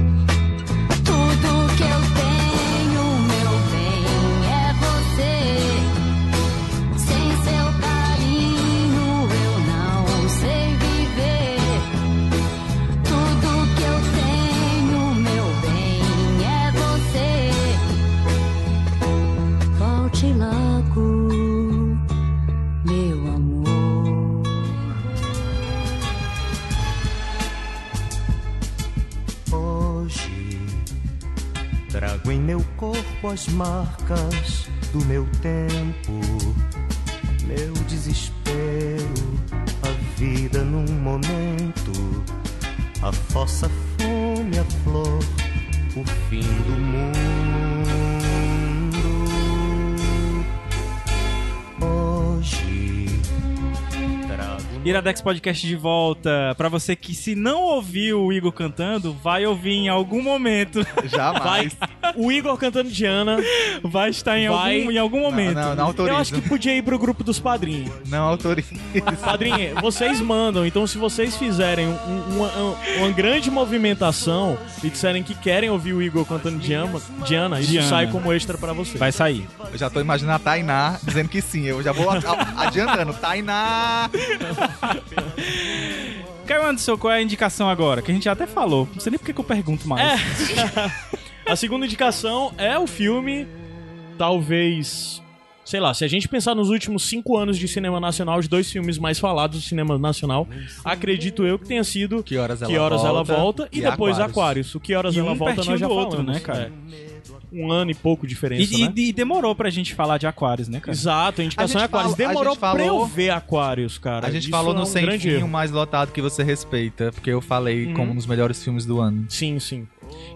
Em meu corpo as marcas do meu tempo, meu desespero, a vida num momento, a fossa fome, a flor, o fim do mundo. Hoje trago Iradex Podcast de volta. Pra você que se não ouviu o Igor cantando, vai ouvir em algum momento. Jamais. [laughs] o Igor cantando Diana. Vai estar em, Vai. algum, em algum momento. Não, não, não autorizo. Eu acho que podia ir pro grupo dos padrinhos. Não autorizo. Padrinho, vocês mandam, então se vocês fizerem um- uma, uma grande movimentação e disserem que querem ouvir o Igor cantando Diana, Diana isso Diana. sai como extra pra vocês. Vai sair. Eu já tô imaginando a Tainá dizendo que sim. Eu já vou adiantando. Tainá! Caio Anderson, qual é a indicação agora? Que a gente já até falou. Não sei nem por que que eu pergunto mais. [laughs] A segunda indicação é o filme, talvez. Sei lá, se a gente pensar nos últimos cinco anos de cinema nacional, os dois filmes mais falados do cinema nacional, acredito eu que tenha sido Que horas ela Que Horas Ela volta Volta e, e depois Aquários. Aquários. O Que Horas E Ela um Volta nós já do outro, falamos, né, cara? É. Um ano e pouco de diferença, E, né? e- e demorou pra gente falar de Aquários, né, cara? Exato, a indicação A é Aquários. Demorou gente pra eu falou- ver Aquários, cara. A gente Isso falou é no um Sem Fim, o mais lotado que você respeita. Porque eu falei Uhum. como um dos melhores filmes do ano. Sim, sim.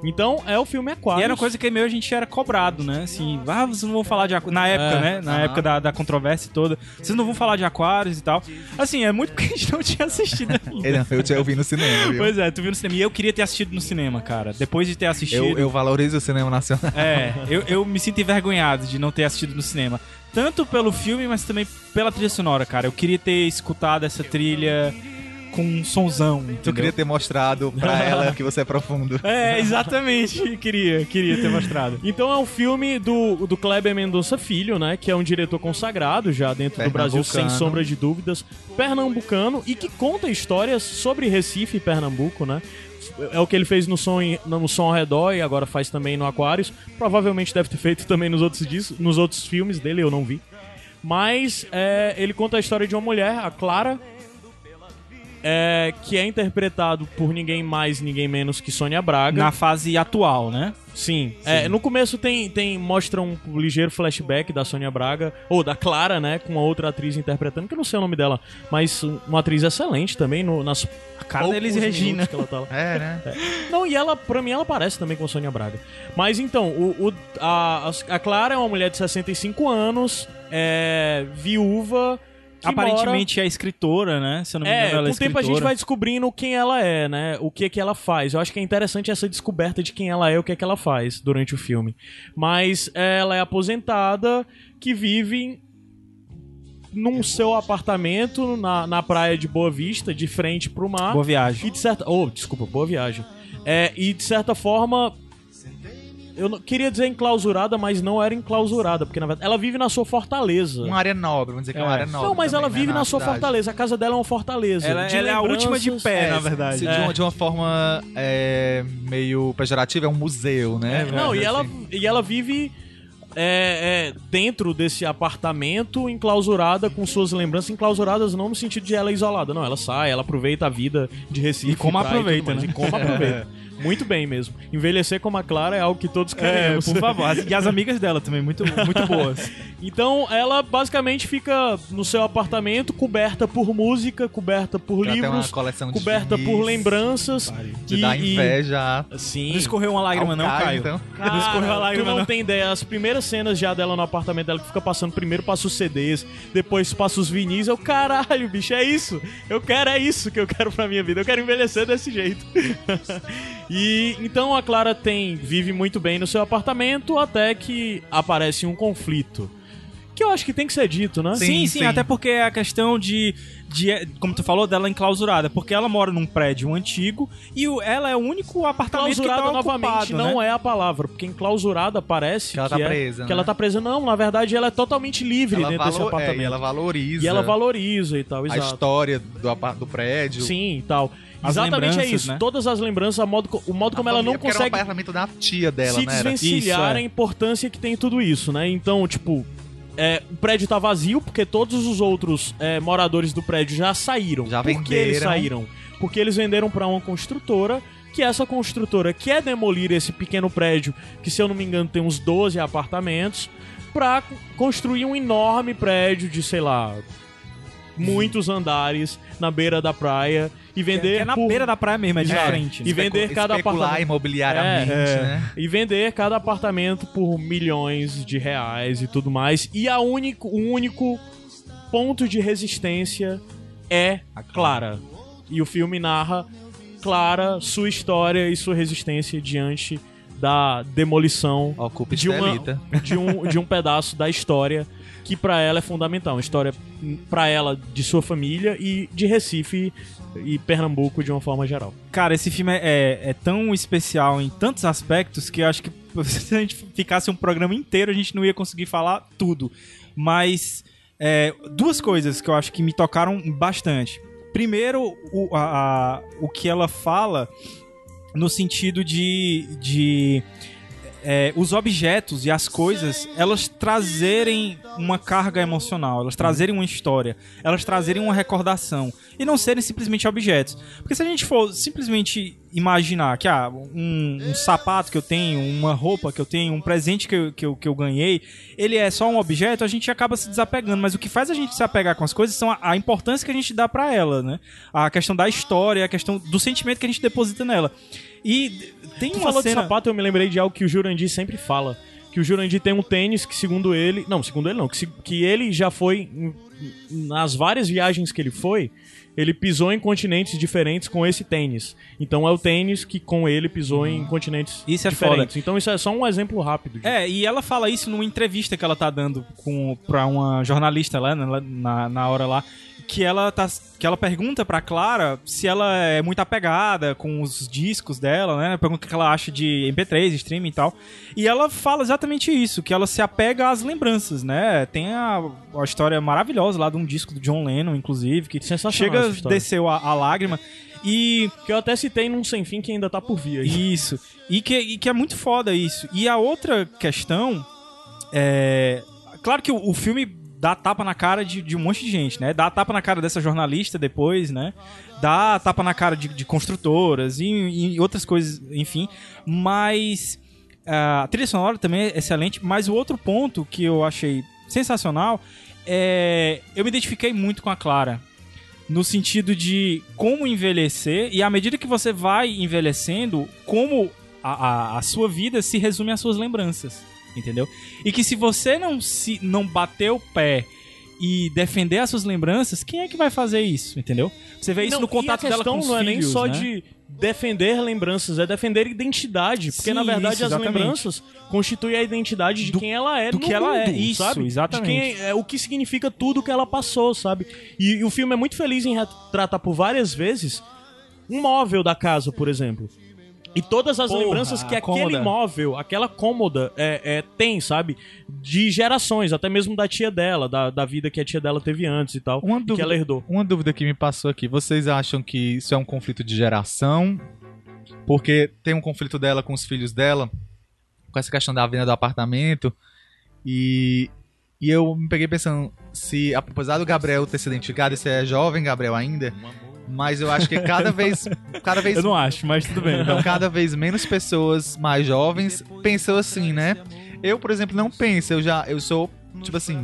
Então, é o filme Aquários. E era uma coisa que meio a gente era cobrado, né? Assim, ah, vocês não vão falar de aquários. Na época, É, né? Na aham. época da, da controvérsia toda. Vocês não vão falar de aquários e tal. Assim, é muito [laughs] porque a gente não tinha assistido [laughs] ainda. Eu, eu vi no cinema, viu? Pois é, tu viu no cinema. E eu queria ter assistido no cinema, cara. Depois de ter assistido. Eu, eu valorizo o cinema nacional. É, eu, eu me sinto envergonhado de não ter assistido no cinema. Tanto pelo filme, mas também pela trilha sonora, cara. Eu queria ter escutado essa trilha com um sonzão. Tu entendeu? queria ter mostrado pra [laughs] ela que você é profundo. É, exatamente. [laughs] queria, queria ter mostrado. Então é um filme do, do Kleber Mendonça Filho, né? Que é um diretor consagrado já dentro do Brasil, sem sombra de dúvidas. Pernambucano e que conta histórias sobre Recife e Pernambuco, né? É o que ele fez no som, no som ao redor e agora faz também no Aquários. Provavelmente deve ter feito também nos outros, dis- nos outros filmes dele, eu não vi. Mas é, ele conta a história de uma mulher, a Clara. É, que é interpretado por ninguém mais, ninguém menos que Sônia Braga. Na fase atual, né? Sim. É, no começo tem, tem mostra um ligeiro flashback da Sônia Braga, ou da Clara, né, com a outra atriz interpretando, que eu não sei o nome dela, mas uma atriz excelente também, no, nas A cara da poucos Elis Regina. que ela tá lá. É, né? Não, e ela, pra mim, ela parece também com a Sônia Braga. Mas então, o, o- a, a Clara é uma mulher de 65 anos, é viúva. Aparentemente é escritora, né? Se eu não me mora... engano, É, ela com é o tempo a gente escritora. vai descobrindo quem ela é, né? O que que ela faz. Eu acho que é interessante essa descoberta de quem ela é, o que que ela faz durante o filme. Mas ela é aposentada que vive num seu apartamento na, na praia de Boa Vista, de frente pro mar. Boa viagem. E de certa. Oh, desculpa, boa viagem. É, e de certa forma. Eu não, queria dizer enclausurada, mas não era enclausurada, porque na verdade ela vive na sua fortaleza. Uma área nobre, vamos dizer que é uma área nobre. não, mas também, ela né, vive na, sua cidade. fortaleza. A casa dela é uma fortaleza. Ela, de ela é a última de pé, É, na verdade. de, É. uma, de uma forma é, meio pejorativa, é um museu, né? Não, e ela, Assim. e ela vive é, é, dentro desse apartamento, enclausurada com suas lembranças, enclausuradas não no sentido de ela isolada, não. Ela sai, ela aproveita a vida de Recife. E como aproveita, mais, né? E como aproveita. [laughs] [laughs] Muito bem mesmo. Envelhecer como a Clara é algo que todos É, queremos. por favor. E as amigas dela também, muito, muito [laughs] boas. Então ela basicamente fica no seu apartamento, coberta por música, coberta por Ela uma livros, coberta por lembranças. Te e, dá e- inveja. Sim. Não escorreu uma lágrima, ao não, Caio, Caio. então. Cara, Não escorreu a lágrima, tu não, não. tem ideia. As primeiras cenas já dela no apartamento dela que fica passando, primeiro passa os CDs, depois passa os vinis. Eu, caralho, bicho, é isso. Eu quero, é isso que eu quero pra minha vida. Eu quero envelhecer desse jeito. [laughs] e então a Clara tem vive muito bem no seu apartamento até que aparece um conflito. Que eu acho que tem que ser dito, né? Sim, Sim, sim, sim. até porque é a questão de, de, como tu falou, dela enclausurada. Porque ela mora num prédio antigo e o- ela é o único apartamento que Enclausurada tá novamente ocupado, não né? é a palavra, porque enclausurada parece Que ela tá é- presa, Que né? ela tá presa. Não, na verdade ela é totalmente livre Ela, dentro desse valo- é, apartamento. e ela valoriza E ela valoriza e tal, a exato. história do, do prédio. Sim, e tal. As Exatamente é isso. né? Todas as lembranças, a modo, o modo A como ela não porque Era um consegue apartamento da tia dela, se né? Era? desvencilhar Isso, é. a importância que tem tudo isso, né? Então, tipo, é, o prédio tá vazio porque todos os outros é, moradores do prédio já saíram. Já Por que eles saíram? Porque eles venderam pra uma construtora que essa construtora quer demolir esse pequeno prédio, que se eu não me engano tem uns 12 apartamentos, pra c- construir um enorme prédio de, sei lá, muitos andares na beira da praia e vender Que é na por- beira da praia mesmo, é de É. frente. E vender Especu- cada apartamento. imobiliariamente, É, né? e vender cada apartamento por milhões de reais e tudo mais. E a único, o único ponto de resistência é a Clara. E o filme narra Clara, sua história e sua resistência diante da demolição Ocupe de, uma, de, um, de um pedaço da história que pra ela é fundamental. Uma história pra ela de sua família e de Recife e Pernambuco de uma forma geral. Cara, esse filme é, é- é tão especial em tantos aspectos que eu acho que [laughs] se a gente ficasse um programa inteiro, a gente não ia conseguir falar tudo. Mas é, duas coisas que eu acho que me tocaram bastante. Primeiro, o, a- a- o que ela fala no sentido de. de é, os objetos e as coisas, elas trazerem uma carga emocional, elas trazerem uma história, elas trazerem uma recordação e não serem simplesmente objetos. Porque se a gente for simplesmente imaginar que ah, um, um sapato que eu tenho, uma roupa que eu tenho, um presente que eu, que, eu, que eu ganhei, ele é só um objeto, a gente acaba se desapegando. Mas o que faz a gente se apegar com as coisas são a, a importância que a gente dá pra ela, né? A questão da história, a questão do sentimento que a gente deposita nela. E tem Tu uma falou cena... de sapato, eu me lembrei de algo que o Jurandir sempre fala. Que o Jurandir tem um tênis que, segundo ele. Não, segundo ele não. Que, se- que ele já foi. nas várias viagens que ele foi, ele pisou em continentes diferentes com esse tênis. Então é o tênis que com ele pisou em continentes Isso é diferentes. Então isso é só um exemplo rápido. de- É, e ela fala isso numa entrevista que ela tá dando com, pra uma jornalista lá na, na, na hora lá. Que ela, tá, que ela pergunta pra Clara se ela é muito apegada com os discos dela, né? Pergunta o que ela acha de MP3, streaming e tal. E ela fala exatamente isso, que ela se apega às lembranças, né? Tem a, a história maravilhosa lá de um disco do John Lennon, inclusive, que chega, desceu a, a lágrima. E Que eu até citei num sem fim que ainda tá por vir aí. isso. E que, e que é muito foda isso. E a outra questão é. Claro que o, o filme dá tapa na cara de, de um monte de gente, né? Dá tapa na cara dessa jornalista depois, né? Dá tapa na cara de, de construtoras e, e outras coisas, enfim. Mas ah, a trilha sonora também é excelente. Mas o outro ponto que eu achei sensacional é. Eu me identifiquei muito com a Clara. No sentido de como envelhecer, e à medida que você vai envelhecendo, como a, a, a sua vida se resume às suas lembranças. Entendeu? E que se você não se não bater o pé e defender as suas lembranças, quem é que vai fazer isso? Entendeu? Você vê isso Não, no contato a dela com os não é nem só né? de defender lembranças, é defender identidade. Porque, Sim, na verdade, isso, as lembranças constituem a identidade de Do- quem ela é do que ela é, mundo, isso, sabe? exatamente. De quem é, o que significa tudo que ela passou, sabe? E, e o filme é muito feliz em retratar por várias vezes um móvel da casa, por exemplo. E todas as Porra, lembranças que aquele cômoda. móvel, aquela cômoda é, é, tem, sabe? De gerações, até mesmo da tia dela, da, da vida que a tia dela teve antes e tal. Uma e que dúvida, ela herdou. uma dúvida que me passou aqui. Vocês acham que isso é um conflito de geração? Porque tem um conflito dela com os filhos dela, com essa questão da venda do apartamento. E, e eu me peguei pensando, se apesar do Gabriel ter se identificado, esse é jovem Gabriel ainda, mas eu acho que cada vez, cada vez Eu não acho, mas tudo bem. então, cada vez menos pessoas mais jovens pensam assim, né? Eu, por exemplo, não penso. Eu já, eu sou, tipo assim,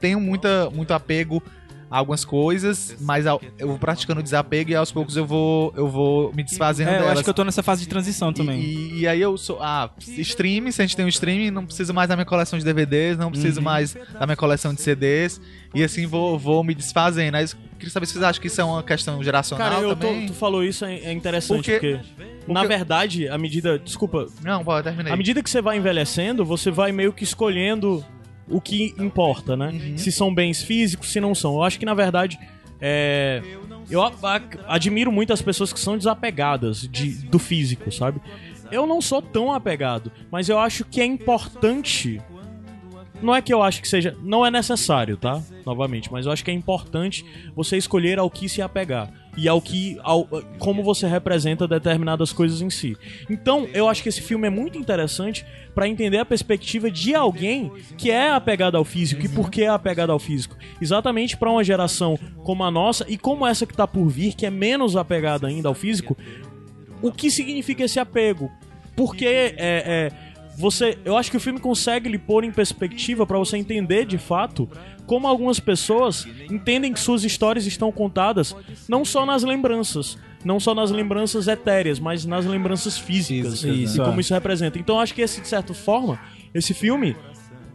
tenho muita, muito apego a algumas coisas, mas eu vou praticando desapego e aos poucos eu vou, eu vou me desfazendo É, eu delas. acho que eu tô nessa fase de transição também. E, e aí eu sou. Ah, stream, se a gente tem um stream, não preciso mais da minha coleção de DVDs, não preciso Uhum. mais da minha coleção de CDs. E assim vou, vou me desfazendo. Aí eu queria saber se vocês acham que isso é uma questão geracional Cara, eu tô, também. tu falou isso, é, é interessante, Porque- porque, na verdade, à medida. Desculpa, Não, pode terminar. à medida que você vai envelhecendo, você vai meio que escolhendo o que importa, né? Uhum. Se são bens físicos, se não são. Eu acho que, na verdade, é. Eu admiro muito as pessoas que são desapegadas de, do físico, sabe? Eu não sou tão apegado, mas eu acho que é importante. Não é que eu acho que seja. Não é necessário, tá? Novamente, mas eu acho que é importante você escolher ao que se apegar. E ao que. Ao, como você representa determinadas coisas em si. Então, eu acho que esse filme é muito interessante pra entender a perspectiva de alguém que é apegado ao físico. E por que é apegado ao físico? Exatamente pra uma geração como a nossa e como essa que tá por vir, que é menos apegada ainda ao físico, o que significa esse apego? Porque é, é, você, eu acho que o filme consegue lhe pôr em perspectiva pra você entender de fato como algumas pessoas entendem que suas histórias estão contadas não só nas lembranças, não só nas lembranças etéreas, mas nas lembranças físicas Isso, e como isso representa. Então eu acho que esse de certa forma, esse filme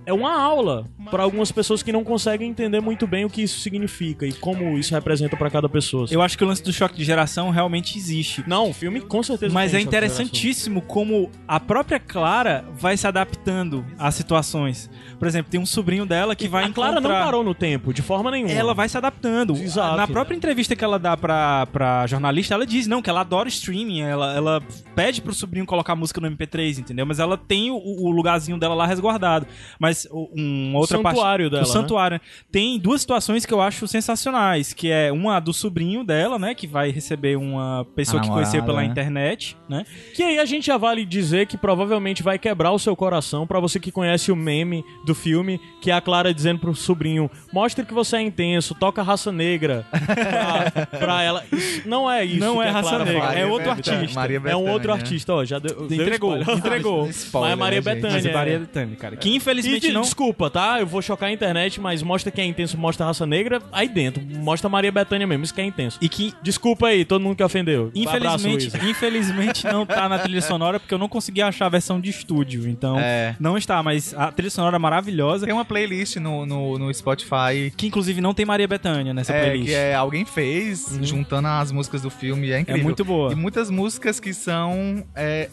é uma aula pra algumas pessoas que não conseguem entender muito bem o que isso significa e como isso representa pra cada pessoa. Eu acho que o lance do choque de geração realmente existe. Não, o filme com certeza Mas é interessantíssimo como a própria Clara vai se adaptando às situações. Por exemplo, tem um sobrinho dela que vai a Clara não encontrar- parou no tempo, de forma nenhuma. Ela vai se adaptando. Exato. Na própria entrevista que ela dá pra, pra jornalista, ela diz, não, que ela adora streaming, ela, ela pede pro sobrinho colocar música no MP3, entendeu? Mas ela tem o, o lugarzinho dela lá resguardado. Mas um, outra O parte... santuário dela, O né? santuário. Tem duas situações que eu acho sensacionais, que é uma do sobrinho dela, né, que vai receber uma pessoa A que conheceu namorada, pela né? internet, né? Que aí a gente já vale dizer que provavelmente vai quebrar o seu coração pra você que conhece o meme do filme, que é a Clara dizendo pro sobrinho: mostre que você é intenso, toca raça negra [laughs] pra, pra ela. Isso não é isso. Não que é a raça Clara negra, fala. é outro Bethânia. artista. Maria É um outro Bethânia. artista, ó. Já deu, deu Entregou, spoiler. entregou. Spoiler, Mas é Maria né? Bethânia. Mas é é. Maria Bethânia, cara. Que infelizmente Desculpa, tá? Eu vou chocar a internet, mas mostra que é intenso, mostra a raça negra aí dentro. Mostra a Maria Bethânia mesmo, isso que é intenso. E que Desculpa aí, todo mundo que ofendeu. Abraço, Infelizmente, Luísa. infelizmente não tá na trilha sonora porque eu não consegui achar a versão de estúdio, então É. não está, mas a trilha sonora é maravilhosa, Tem uma playlist no, no, no Spotify que inclusive não tem Maria Bethânia nessa é, playlist. que é, alguém fez, juntando as músicas do filme, é É incrível. muito boa. E muitas músicas que são. é,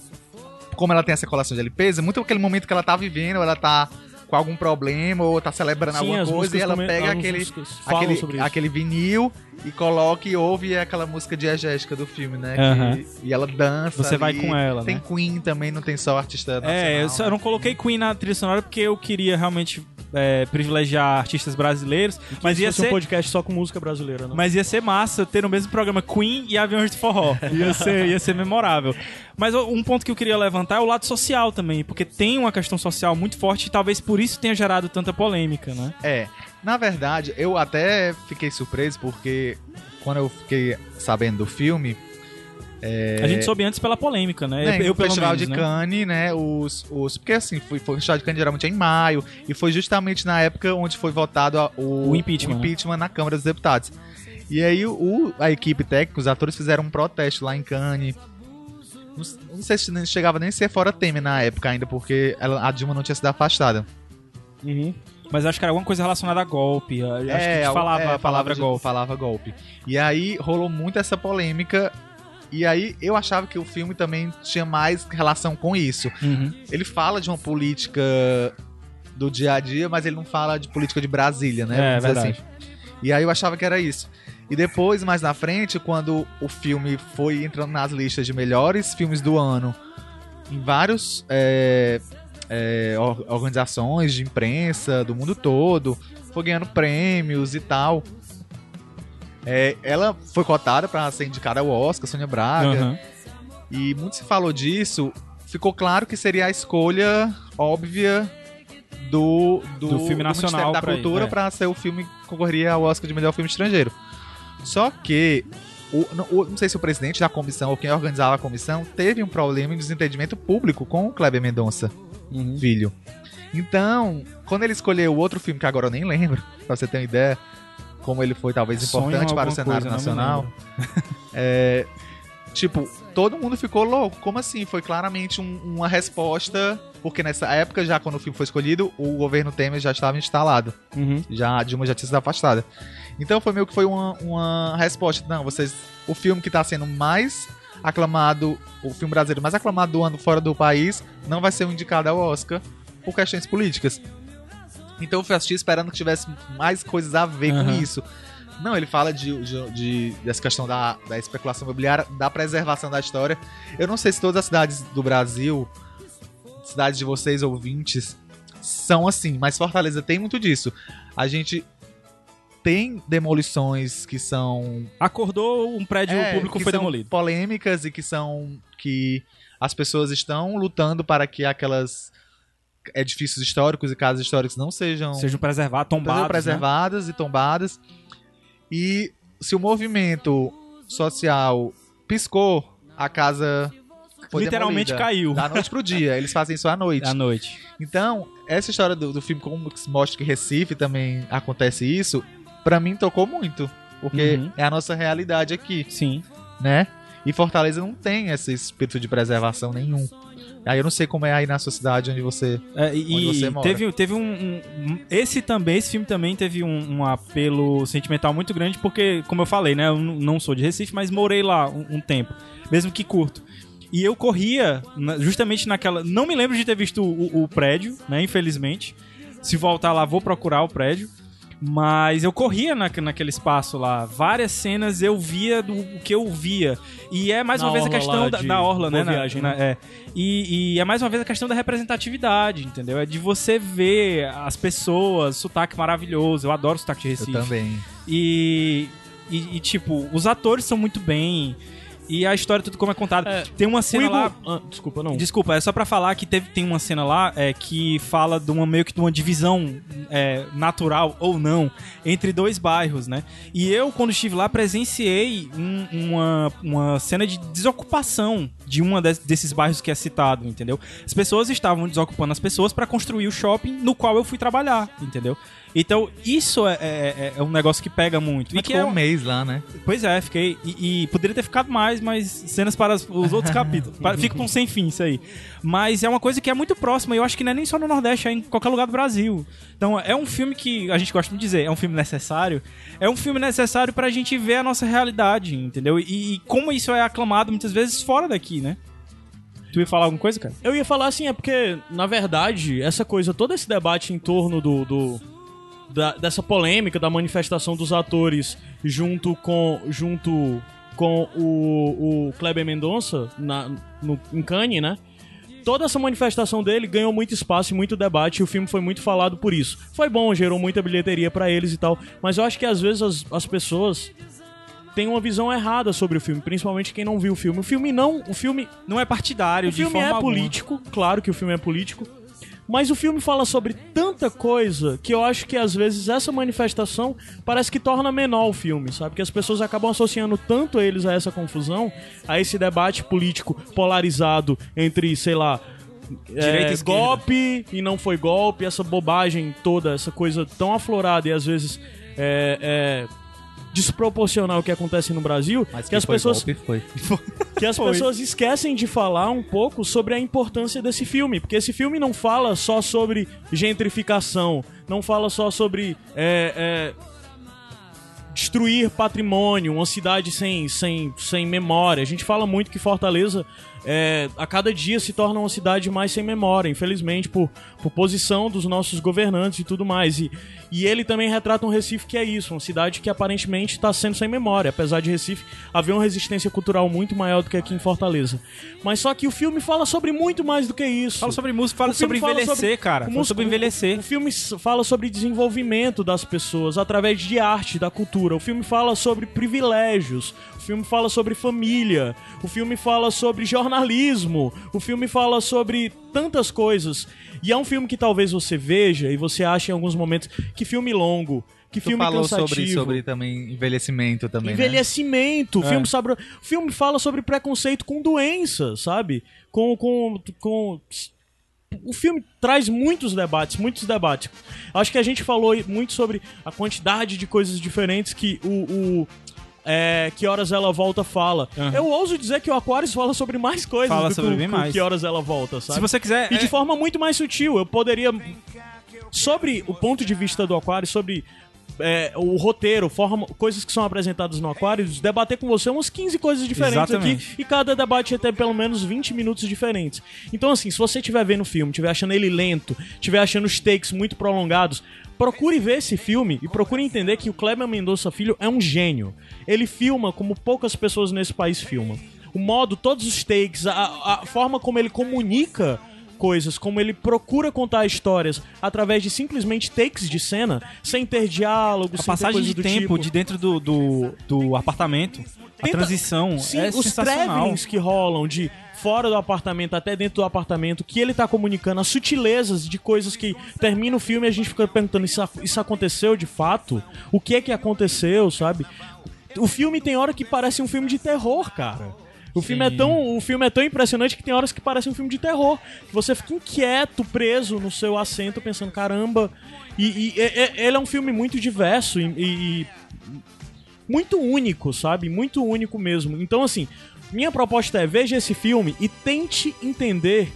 como ela tem essa coleção de LPs, é muito aquele momento que ela tá vivendo, ela tá com algum problema ou tá celebrando Sim, alguma coisa e ela pega aquele, aquele, aquele vinil e coloca e ouve aquela música diegética do filme, né? que- Aham. e ela dança. Você vai ali. com ela, Tem né? Queen também, não tem só artista nacional. É, eu, só, eu não coloquei Queen na trilha sonora porque eu queria realmente é, privilegiar artistas brasileiros, mas ia Fosse um ser. podcast só com música brasileira, né? Mas ia ser massa ter no mesmo programa Queen e Aviões de Forró. [laughs] Ia ser, ia ser memorável. Mas um ponto que eu queria levantar é o lado social também, porque tem uma questão social muito forte e talvez por isso tenha gerado tanta polêmica, né? É, na verdade, eu até fiquei surpreso porque quando eu fiquei sabendo do filme, A gente soube antes pela polêmica, né? né, eu, no pelo Festival menos, de né? Cannes, né, os, os... Porque assim, foi, foi o Festival de Cannes geralmente é em maio, e foi justamente na época onde foi votado a- o, O impeachment, né? impeachment na Câmara dos Deputados. E aí o, a equipe técnica, os atores fizeram um protesto lá em Cannes. Não, sei se chegava nem a ser fora Temer na época ainda, porque ela- a Dilma não tinha sido afastada. Uhum. Mas acho que era alguma coisa relacionada a golpe. Acho que a gente al- falava é, a palavra de- golpe. Falava golpe. E aí rolou muito essa polêmica. E aí eu achava que o filme também tinha mais relação com isso. Uhum. Ele fala de uma política do dia a dia, mas ele não fala de política de Brasília, né? É, verdade. E aí eu achava que era isso. E depois, mais na frente, quando o filme foi entrando nas listas de melhores filmes do ano, em vários é, é, or- organizações de imprensa do mundo todo, foi ganhando prêmios e tal. É, ela foi cotada para ser indicada ao Oscar, Sônia Braga. Aham. E muito se falou disso. Ficou claro que seria a escolha óbvia do, do, Do filme nacional Ministério da pra Cultura é. para ser o filme que concorreria ao Oscar de melhor filme estrangeiro. Só que, o, o- não sei se o presidente da comissão ou quem organizava a comissão teve um problema em desentendimento público com o Kleber Mendonça, Uhum. filho. Então, quando ele escolheu o outro filme que agora eu nem lembro, [laughs] pra você ter uma ideia, como ele foi talvez importante para o cenário coisa, me nacional. [laughs] É, tipo, todo mundo ficou louco. Como assim? Foi claramente um- uma resposta. Porque nessa época, já quando o filme foi escolhido, o governo Temer já estava instalado. Uhum. Já a Dilma já tinha sido afastada. Então foi meio que foi uma, uma resposta. Não, vocês. O filme que tá sendo mais aclamado, o filme brasileiro mais aclamado do ano fora do país, não vai ser um indicado ao Oscar por questões políticas. Então eu fui assistir esperando que tivesse mais coisas a ver com Aham. isso. Não, ele fala de, de- de- dessa questão da, da especulação imobiliária, da preservação da história. Eu não sei se todas as cidades do Brasil, cidades de vocês ouvintes, são assim, mas Fortaleza tem muito disso. A gente tem demolições que são Acordou, um prédio é, público que foi são demolido. polêmicas e que são que as pessoas estão lutando para que aquelas edifícios históricos e casas históricas não sejam Sejam preservados, tombados. né? preservadas e tombadas. E se o movimento social piscou, a casa foi Literalmente demolida. caiu. Da noite pro dia. Eles fazem isso à [laughs] noite. À noite. Então, essa história do, do filme, como que mostra que Recife também acontece isso, pra mim tocou muito. Porque Uhum. é a nossa realidade aqui, Sim. né? E Fortaleza não tem esse espírito de preservação nenhum. Aí eu não sei como é aí na sua cidade onde você. É, e Onde você mora. teve, teve um, um- Esse também, esse filme também teve um, um apelo sentimental muito grande, porque, como eu falei, né? Eu não sou de Recife, mas morei lá um, um tempo, mesmo que curto. E eu corria justamente naquela. Não me lembro de ter visto o, o prédio, né? Infelizmente. Se voltar lá, vou procurar o prédio. Mas eu corria na, naquele espaço lá. Várias cenas eu via do o que eu via. E é mais Na uma vez a questão lá da, orla, né? Na- Viagem, na- é. E, e é mais uma vez a questão da representatividade, entendeu? É de você ver as pessoas, sotaque maravilhoso. Eu adoro sotaque de Eu Recife. também. E, e, e, tipo, os atores são muito bem. E a história, tudo como é contado. É, Tem uma cena lá. Ah, desculpa, não. Desculpa, é só pra falar que teve, tem uma cena lá é, que fala de uma meio que de uma divisão é, natural ou não entre dois bairros, né? E eu, quando estive lá, presenciei um- uma, uma cena de desocupação de uma des- desses bairros que é citado, entendeu? As pessoas estavam desocupando as pessoas pra construir o shopping no qual eu fui trabalhar, entendeu? Então, isso é, é- é um negócio que pega muito. E E que ficou é, um mês lá, né? Pois é, fiquei. E, e poderia ter ficado mais, mas cenas para os os outros [laughs] capítulos. Fica um sem fim isso aí. Mas é uma coisa que é muito próxima e eu acho que não é nem só no Nordeste, é em qualquer lugar do Brasil. Então é um filme que a gente gosta de dizer, é um filme necessário. É um filme necessário pra gente ver a nossa realidade, entendeu? E, e como isso é aclamado muitas vezes fora daqui, né? Tu ia falar alguma coisa, cara? Eu ia falar assim, é porque, na verdade, essa coisa, todo esse debate em torno do. do- da- dessa polêmica da manifestação dos atores junto com. junto com o, o Kleber Mendonça na, no, em Cannes, né? toda essa manifestação dele ganhou muito espaço e muito debate, e o filme foi muito falado por isso. Foi bom, gerou muita bilheteria pra eles e tal, mas eu acho que às vezes as, as pessoas têm uma visão errada sobre o filme, principalmente quem não viu o filme. O filme não, o filme Não é partidário o de filme forma é alguma. político, claro que o filme é político. Mas o filme fala sobre tanta coisa que eu acho que às vezes essa manifestação parece que torna menor o filme, sabe? Que as pessoas acabam associando tanto eles a essa confusão, a esse debate político polarizado entre, sei lá, Direita é, golpe e não foi golpe, essa bobagem toda, essa coisa tão aflorada e às vezes é, é, desproporcional que acontece no Brasil, Mas que, as foi pessoas golpe, foi. [laughs] que as pessoas esquecem de falar um pouco sobre a importância desse filme, porque esse filme não fala só sobre gentrificação, não fala só sobre é, é, destruir patrimônio, uma cidade sem, sem, sem memória. A gente fala muito que Fortaleza é, a cada dia se torna uma cidade mais sem memória, infelizmente, por, por posição dos nossos governantes e tudo mais. E, e ele também retrata um Recife que é isso, uma cidade que aparentemente está sendo sem memória, apesar de Recife haver uma resistência cultural muito maior do que aqui em Fortaleza. Mas só que o filme fala sobre muito mais do que isso. Fala sobre música, fala O filme sobre fala envelhecer, sobre- cara. o Fala sobre envelhecer. O filme s- fala sobre desenvolvimento das pessoas através de arte, da cultura. O filme fala sobre privilégios. O filme fala sobre família. O filme fala sobre jornalismo. O filme fala sobre tantas coisas. E é um filme que talvez você veja e você ache em alguns momentos que filme longo, que Tu filme falou cansativo. sobre, sobre também envelhecimento também, né? Envelhecimento. O, filme sabe, o filme fala sobre preconceito com doença, sabe? Com. com, com o filme traz muitos debates, muitos debates. Acho que a gente falou muito sobre a quantidade de coisas diferentes que o. o é, que horas ela volta fala. Eu ouso dizer que o Aquarius fala sobre mais coisas Fala do sobre que, bem mais. que horas ela volta, sabe? Se você quiser. E de é- forma muito mais sutil. Eu poderia. Sobre o ponto de vista do Aquário, sobre é, o roteiro, forma, coisas que são apresentadas no Aquário, debater com você umas 15 coisas diferentes Exatamente. aqui. E cada debate ia ter pelo menos 20 minutos diferentes. Então, assim, se você estiver vendo o filme, estiver achando ele lento, estiver achando os takes muito prolongados, procure ver esse filme e procure entender que o Kleber Mendonça Filho é um gênio. Ele filma como poucas pessoas nesse país filmam. O modo, todos os takes, a, a forma como ele comunica coisas, como ele procura contar histórias através de simplesmente takes de cena, sem ter diálogo, A sem ter passagem de do tempo tipo. de dentro do, do, do apartamento, a Tenta- transição Sim, é os travelings que rolam de fora do apartamento até dentro do apartamento, que ele tá comunicando, as sutilezas de coisas que termina o filme e a gente fica perguntando: isso, isso aconteceu de fato? O que é que aconteceu, sabe? O filme tem hora que parece um filme de terror, cara. O filme, é tão, o filme é tão impressionante que tem horas que parece um filme de terror. Você fica inquieto, preso no seu assento, pensando, caramba. E, e- e- e- ele é um filme muito diverso e- e muito único, sabe? Muito único mesmo. Então, assim, minha proposta é veja esse filme e tente entender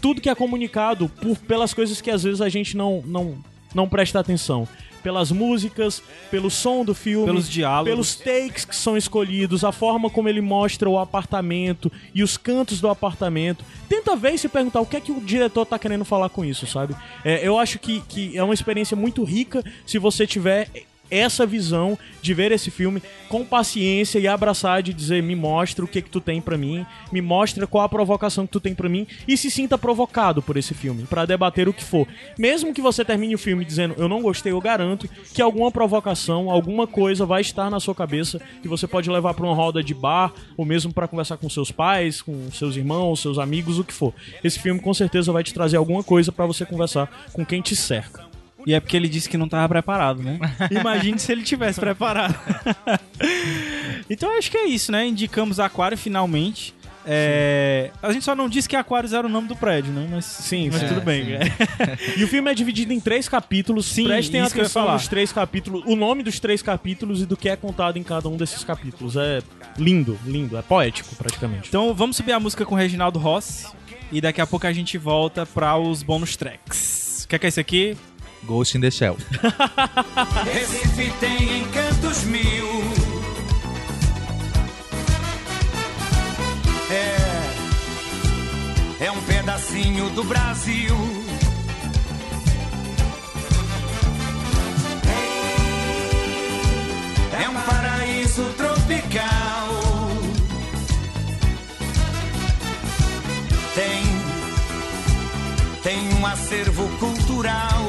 tudo que é comunicado por, pelas coisas que às vezes a gente não, não, não presta atenção. Pelas músicas, pelo som do filme, Pelos diálogos. pelos takes que são escolhidos, a forma como ele mostra o apartamento e os cantos do apartamento. Tenta ver e se perguntar o que é que o diretor tá querendo falar com isso, sabe? É, eu acho que, que é uma experiência muito rica se você tiver essa visão de ver esse filme com paciência e abraçar de dizer me mostra o que que tu tem pra mim, me mostra qual a provocação que tu tem pra mim e se sinta provocado por esse filme pra debater o que for. Mesmo que você termine o filme dizendo eu não gostei, eu garanto que alguma provocação, alguma coisa vai estar na sua cabeça que você pode levar pra uma roda de bar ou mesmo pra conversar com seus pais, com seus irmãos, seus amigos, o que for. Esse filme com certeza vai te trazer alguma coisa pra você conversar com quem te cerca. E é porque ele disse que não tava preparado, né? [laughs] Imagine se ele tivesse preparado. [laughs] então acho que é isso, né? Indicamos Aquário finalmente. É, A gente só não disse que Aquários era o nome do prédio, né? Mas Sim, mas sim. tudo bem. né? [laughs] E o filme é dividido em três capítulos. Sim, Prestem isso atenção falar. nos três capítulos, o nome dos três capítulos e do que é contado em cada um desses capítulos. É lindo, lindo, é poético praticamente. Então vamos subir a música com o Reginaldo Rossi. E daqui a pouco a gente volta para os bônus tracks. O que é, que é isso aqui? Ghost in the Shell. Recife tem encantos mil. É, é um pedacinho do Brasil. É um paraíso tropical. Tem num acervo cultural.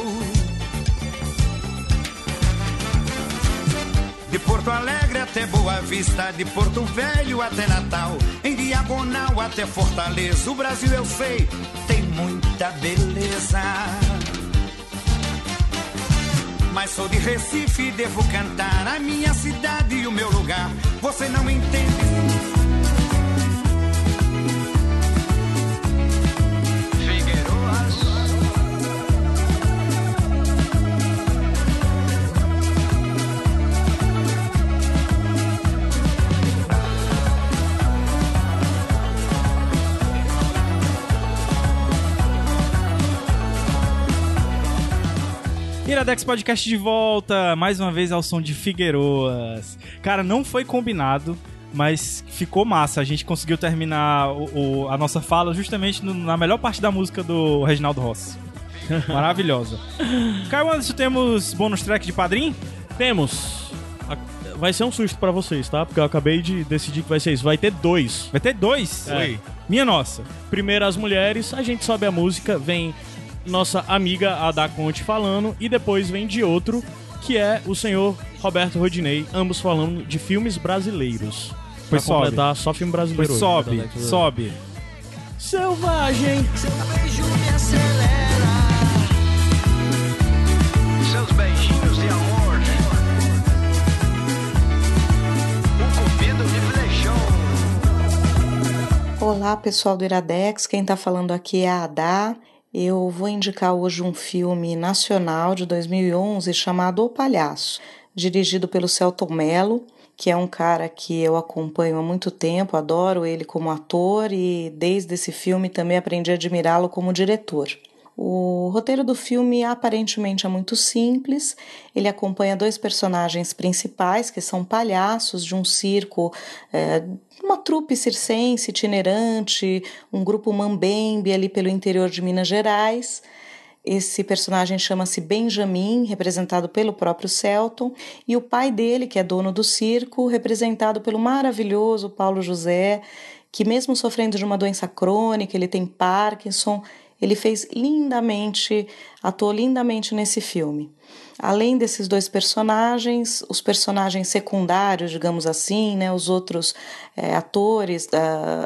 De Porto Alegre até Boa Vista, de Porto Velho até Natal, em diagonal até Fortaleza, o Brasil eu sei, tem muita beleza. Mas sou de Recife e devo cantar a minha cidade e o meu lugar. Você não entende? Iradex Podcast de volta, mais uma vez ao som de Figueroas. Cara, não foi combinado, mas ficou massa. A gente conseguiu terminar o, o- a nossa fala justamente no- na melhor parte da música do Reginaldo Rossi. [laughs] Maravilhosa. Caio Anderson, temos bônus track de padrinho? Temos. Vai ser um susto pra vocês, tá? Porque eu acabei de decidir que vai ser isso. Vai ter dois. Vai ter dois. É. Minha nossa. Primeiro as mulheres, a gente sobe a música, vem nossa amiga Ada Conte falando, e depois vem de outro, que é o senhor Roberto Rodinei, ambos falando de filmes brasileiros. Pra Pois sobe. completar, só filme brasileiro. Pois hoje, sobe, Iradex. sobe. Selvagem. Seu beijo me acelera. Seus beijinhos de amor. O cupido me flechou. Olá, pessoal do Iradex. Quem está falando aqui é a Adá. Eu vou indicar hoje um filme nacional de 2011 chamado O Palhaço, dirigido pelo Celton Mello, que é um cara que eu acompanho há muito tempo, adoro ele como ator e desde esse filme também aprendi a admirá-lo como diretor. O roteiro do filme aparentemente é muito simples. Ele acompanha dois personagens principais, que são palhaços de um circo, é, uma trupe circense itinerante, um grupo mambembe ali pelo interior de Minas Gerais. Esse personagem chama-se Benjamin, representado pelo próprio Celton, e o pai dele, que é dono do circo, representado pelo maravilhoso Paulo José, que mesmo sofrendo de uma doença crônica, ele tem Parkinson, ele fez lindamente, atuou lindamente nesse filme. Além desses dois personagens, os personagens secundários, digamos assim, né, os outros é, atores,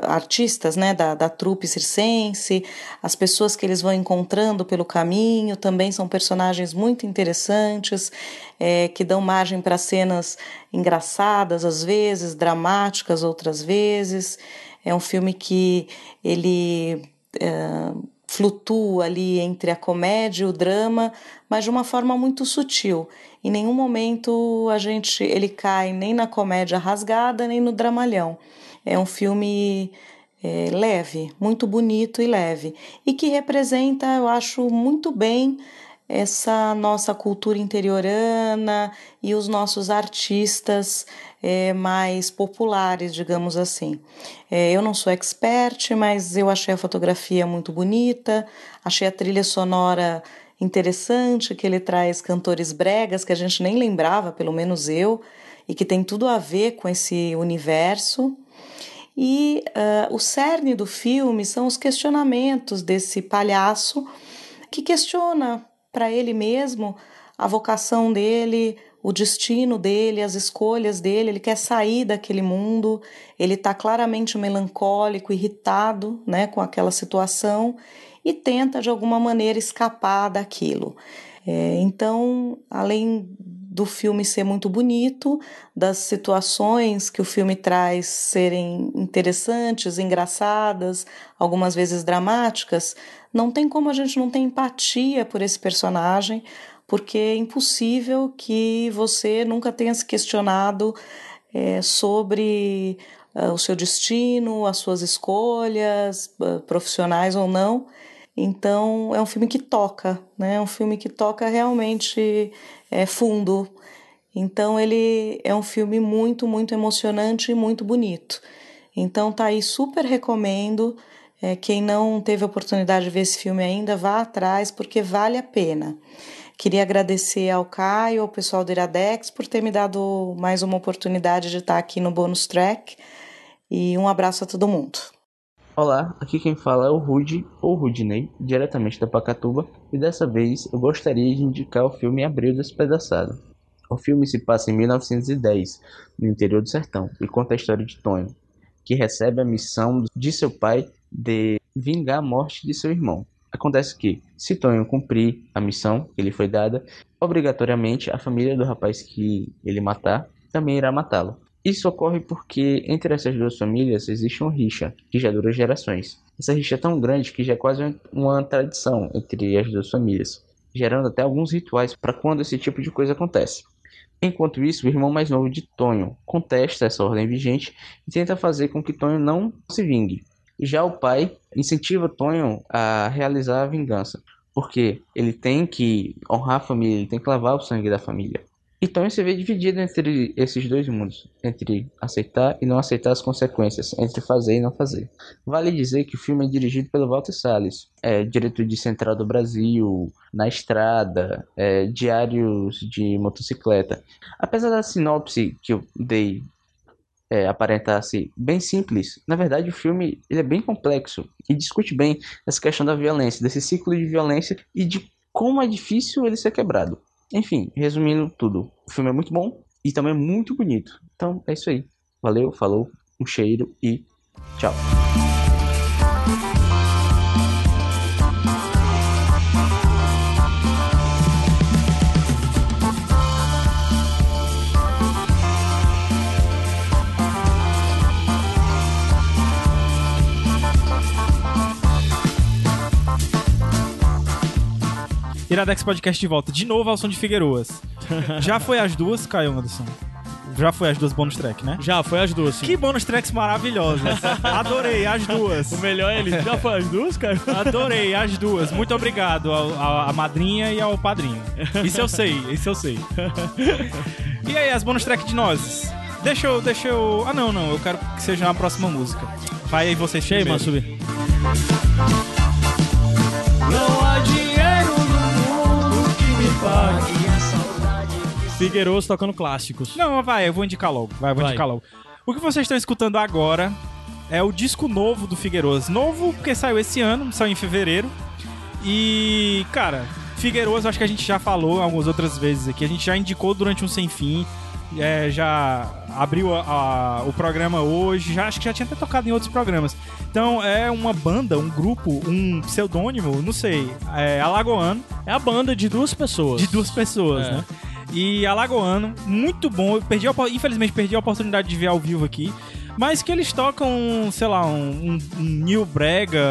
artistas né, da, da trupe circense, as pessoas que eles vão encontrando pelo caminho, também são personagens muito interessantes, é, que dão margem para cenas engraçadas às vezes, dramáticas outras vezes. É um filme que ele é, flutua ali entre a comédia e o drama, mas de uma forma muito sutil. Em nenhum momento a gente ele cai nem na comédia rasgada nem no dramalhão. É um filme é, leve, muito bonito e leve e que representa, eu acho, muito bem essa nossa cultura interiorana e os nossos artistas é, mais populares, digamos assim. É, eu não sou expert, mas eu achei a fotografia muito bonita, achei a trilha sonora interessante, que ele traz cantores bregas que a gente nem lembrava, pelo menos eu, e que tem tudo a ver com esse universo. E uh, o cerne do filme são os questionamentos desse palhaço que questiona para ele mesmo a vocação dele, o destino dele, as escolhas dele. Ele quer sair daquele mundo, ele está claramente melancólico, irritado né, com aquela situação e tenta de alguma maneira escapar daquilo. É, então, além do filme ser muito bonito, das situações que o filme traz serem interessantes, engraçadas, algumas vezes dramáticas, não tem como a gente não ter empatia por esse personagem, porque é impossível que você nunca tenha se questionado é, sobre uh, o seu destino, as suas escolhas, uh, profissionais ou não. Então é um filme que toca, né? É um filme que toca realmente é, fundo. Então ele é um filme muito, muito emocionante e muito bonito. Então tá aí, super recomendo. É, quem não teve a oportunidade de ver esse filme ainda, vá atrás, porque vale a pena. Queria agradecer ao Caio, ao pessoal do Iradex, por ter me dado mais uma oportunidade de estar aqui no Bônus Track. E um abraço a todo mundo. Olá, aqui quem fala é o Rude, ou Rudney, diretamente da Pacatuba, e dessa vez eu gostaria de indicar o filme Abril Despedaçado. O filme se passa em 1910, no interior do sertão, e conta a história de Tonho, que recebe a missão de seu pai de vingar a morte de seu irmão. Acontece que, se Tonho cumprir a missão que lhe foi dada, obrigatoriamente a família do rapaz que ele matar também irá matá-lo. Isso ocorre porque entre essas duas famílias existe uma rixa que já dura gerações. Essa rixa é tão grande que já é quase uma tradição entre as duas famílias, gerando até alguns rituais para quando esse tipo de coisa acontece. Enquanto isso, o irmão mais novo de Tonho contesta essa ordem vigente e tenta fazer com que Tonho não se vingue. Já o pai incentiva Tonho a realizar a vingança, porque ele tem que honrar a família, ele tem que lavar o sangue da família. Então se vê dividido entre esses dois mundos, entre aceitar e não aceitar as consequências, entre fazer e não fazer. Vale dizer que o filme é dirigido pelo Walter Salles, é diretor de Central do Brasil, Na Estrada, é, Diários de Motocicleta. Apesar da sinopse que eu dei é, aparentasse bem simples, na verdade o filme ele é bem complexo e discute bem essa questão da violência, desse ciclo de violência e de como é difícil ele ser quebrado. Enfim, resumindo tudo, o filme é muito bom e também é muito bonito. Então é isso aí. Valeu, falou, um cheiro e tchau. Iradex Podcast de volta. De novo ao som de Figueiroas. [laughs] Já foi as duas, Caio Anderson? Já foi as duas bonus track, né? Já, foi as duas, sim. Que bonus tracks maravilhosas. [laughs] Adorei as duas. O melhor é ele. Já foi as duas, cara? Adorei as duas. Muito obrigado à madrinha e ao padrinho. Isso eu sei, isso eu sei. E aí, as bonus track de nós? Deixa eu, deixa eu... Ah, não, não. Eu quero que seja a próxima música. Vai aí vocês Cheio, mano, subir. Não pague. Figueiroso tocando clássicos. Não, vai, eu vou indicar logo. Vai, vou Vai. indicar logo. O que vocês estão escutando agora é o disco novo do Figueiroso. Novo porque saiu esse ano, saiu em fevereiro. E, cara, Figueiroso, acho que a gente já falou algumas outras vezes aqui. A gente já indicou durante um sem fim. é, já abriu a- a- o programa hoje. Já, acho que já tinha até tocado em outros programas. Então é uma banda, um grupo, um pseudônimo, não sei, é Alagoano. É a banda de duas pessoas. De duas pessoas, É. né? E Alagoano, muito bom. Eu perdi infelizmente perdi a oportunidade de ver ao vivo aqui. Mas que eles tocam, sei lá, um, um, um New Brega,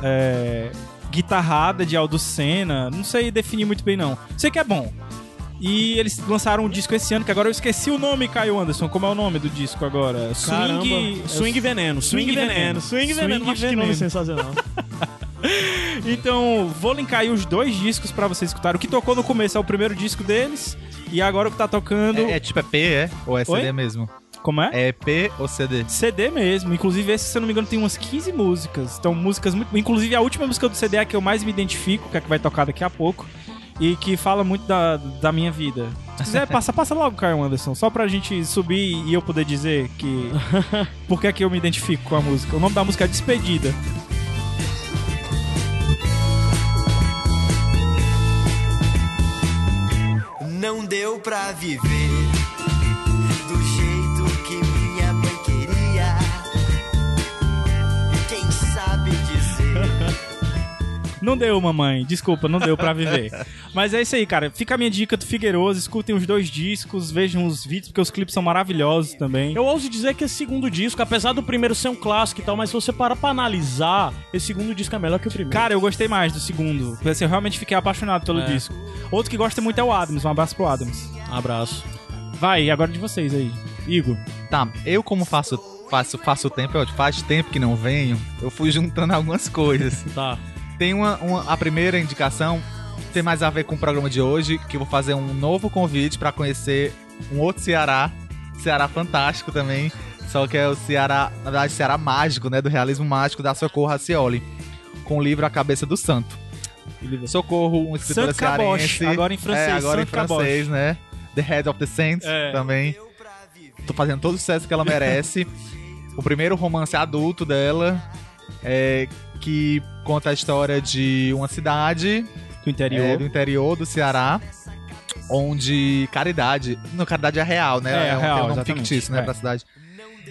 é, guitarrada de Aldo Senna. Não sei definir muito bem, não. Sei que é bom. E eles lançaram um disco esse ano, que agora eu esqueci o nome, Caio Anderson. Como é o nome do disco agora? Caramba. Swing... Swing Veneno. Swing, Swing Veneno. Veneno. Swing Veneno. Swing Mas que nome Veneno. sensacional. [laughs] Então, vou linkar aí os dois discos pra vocês escutarem. O que tocou no começo é o primeiro disco deles. E agora o que tá tocando... É, é tipo, é P, é? Ou é CD Oi? mesmo? Como é? É EP ou CD? CD mesmo. Inclusive, esse, se eu não me engano, tem umas 15 músicas. Então, músicas muito. Inclusive, a última música do CD é a que eu mais me identifico, que é a que vai tocar daqui a pouco. E que fala muito da, da minha vida. Se quiser, [laughs] passa, passa logo, Caio Anderson. Só pra gente subir e eu poder dizer que. [laughs] Por que é que eu me identifico com a música? O nome da música é Despedida. Não deu pra viver Não deu, mamãe. Desculpa, não deu pra viver. Mas é isso aí, cara. Fica a minha dica do Figueiroso. Escutem os dois discos, vejam os vídeos, porque os clipes são maravilhosos também. Eu ouso dizer que esse segundo disco, apesar do primeiro ser um clássico e tal, mas se você parar pra analisar, esse segundo disco é melhor que o primeiro. Cara, eu gostei mais do segundo. Assim, eu realmente fiquei apaixonado pelo É. disco. Outro que gosta muito é o Adams. Um abraço pro Adams. abraço. Vai, agora de vocês aí. Igor. Tá, eu como faço faço, faço tempo, eu- faz tempo que não venho, eu fui juntando algumas coisas. Tá. Tem uma, uma- a primeira indicação tem mais a ver com o programa de hoje, que eu vou fazer um novo convite pra conhecer um outro Ceará, Ceará fantástico também, só que é o Ceará, na verdade, Ceará mágico, né, do realismo mágico da Socorro Racioli, com o livro A Cabeça do Santo. Socorro, um Caboche, cearense. agora em francês, É, agora Santo em francês, né? The Head of the Saints É. também. Tô fazendo todo o sucesso que ela merece. o primeiro romance adulto dela. É, que conta a história de uma cidade Do interior. é, do interior do Ceará, onde Caridade, não, Caridade é real, né? É, um, real, nome fictício, né, é. pra cidade.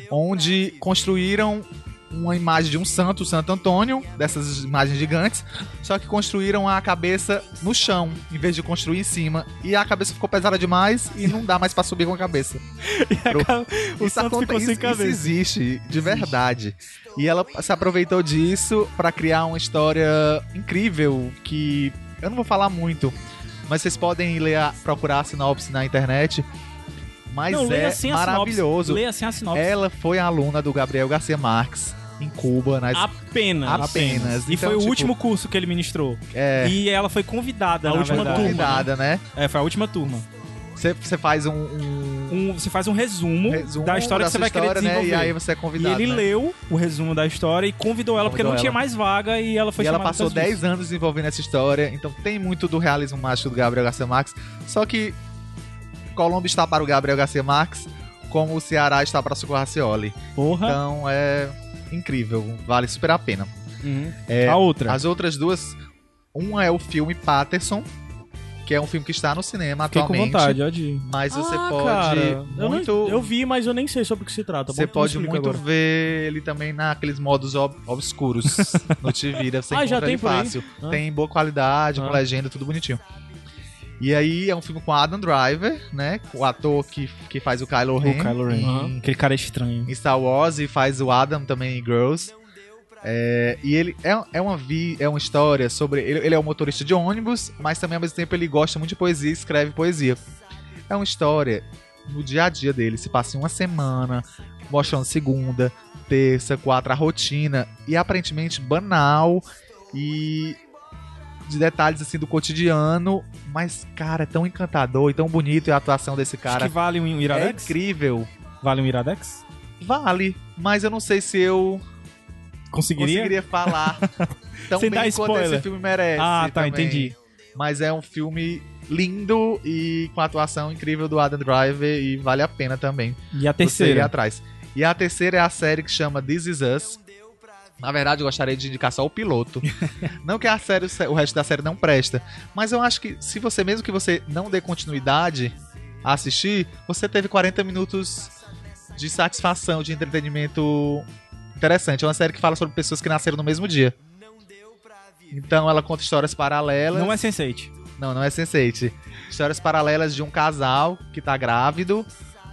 Onde construíram uma imagem de um santo, Santo Antônio, dessas imagens gigantes, só que construíram a cabeça no chão, em vez de construir em cima. E a cabeça ficou pesada demais e não dá mais pra subir com a cabeça. [laughs] o isso, santo ficou sem isso- cabeça. isso existe, de verdade. E ela se aproveitou disso pra criar uma história incrível que eu não vou falar muito, mas vocês podem ler, a- procurar a sinopse na internet. Mas Não, é assim maravilhoso. Leia assim a sinopse. Ela foi aluna do Gabriel Garcia Marques em Cuba, na es- Apenas. apenas. E Então, foi o tipo, último curso que ele ministrou. É, E ela foi convidada, A última verdade. convidada, né? É, foi a última turma. Você faz um, um Um- você faz um resumo, resumo da história que você vai querer história, né? desenvolver. E aí você é E convidado. ele né? leu o resumo da história e convidou ela, porque não Convidou tinha ela. mais vaga e ela foi e ela passou outras 10 anos desenvolvendo essa história, então tem muito do realismo mágico do Gabriel Garcia Marques. Só que Colombo está para o Gabriel Garcia Marques, como o Ceará está para Socorro Racioli. Porra. Então é incrível, vale super a pena. Uhum. É, a outra. as outras duas, uma é o filme Patterson, que é um filme que está no cinema Fiquei com atualmente. vontade, ó, de... Mas você Ah, pode cara, eu, muito. não, eu vi, mas eu nem sei sobre o que se trata. Você pode muito agora. ver ele também naqueles modos ob- obscuros [laughs] no Tivira. Você Ah, já encontra tem ele fácil. Ah. Tem boa qualidade, com Ah. legenda, tudo bonitinho. E aí é um filme com Adam Driver, né? O ator que, que faz o Kylo Ren. O Kylo Ren. Em, Aquele cara estranho. em Star Wars e faz o Adam também em Girls. É, e ele é, é, uma vi, é uma história sobre. Ele, ele é um motorista de ônibus, mas também ao mesmo tempo ele gosta muito de poesia e escreve poesia. É uma história no dia a dia dele, se passa em uma semana, mostrando segunda, terça, quarta, a rotina, e aparentemente banal e de detalhes assim do cotidiano, mas cara, é tão encantador e tão bonito e a atuação desse Acho cara que vale um é Iradex? incrível. Vale um Iradex? Vale, mas eu não sei se eu Conseguiria? conseguiria falar [laughs] tão Sem bem dar quanto spoiler. esse filme merece. Ah, tá, também. entendi. Mas é um filme lindo e com a atuação incrível do Adam Driver e vale a pena também E a terceira? atrás. E a terceira é a série que chama This Is Us. Na verdade, eu gostaria de indicar só o piloto. [laughs] não que a série, o resto da série não presta. Mas eu acho que se você, mesmo que você não dê continuidade a assistir, você teve 40 minutos de satisfação, de entretenimento interessante. É uma série que fala sobre pessoas que nasceram no mesmo dia. Então ela conta histórias paralelas. Não é Sense8. Não, não é Sense8. Histórias paralelas de um casal que tá grávido,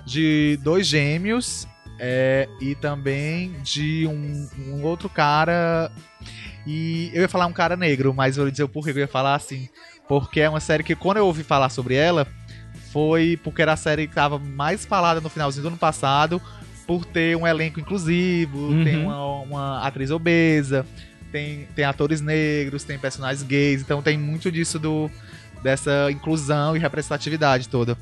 de dois gêmeos é, e também de um, um outro cara. E eu ia falar um cara negro, mas eu vou dizer o porquê que eu ia falar assim. Porque é uma série que quando eu ouvi falar sobre ela, foi porque era a série que tava mais falada no finalzinho do ano passado, por ter um elenco inclusivo, Uhum. tem uma, uma atriz obesa, tem, tem atores negros, tem personagens gays, então tem muito disso do dessa inclusão e representatividade toda.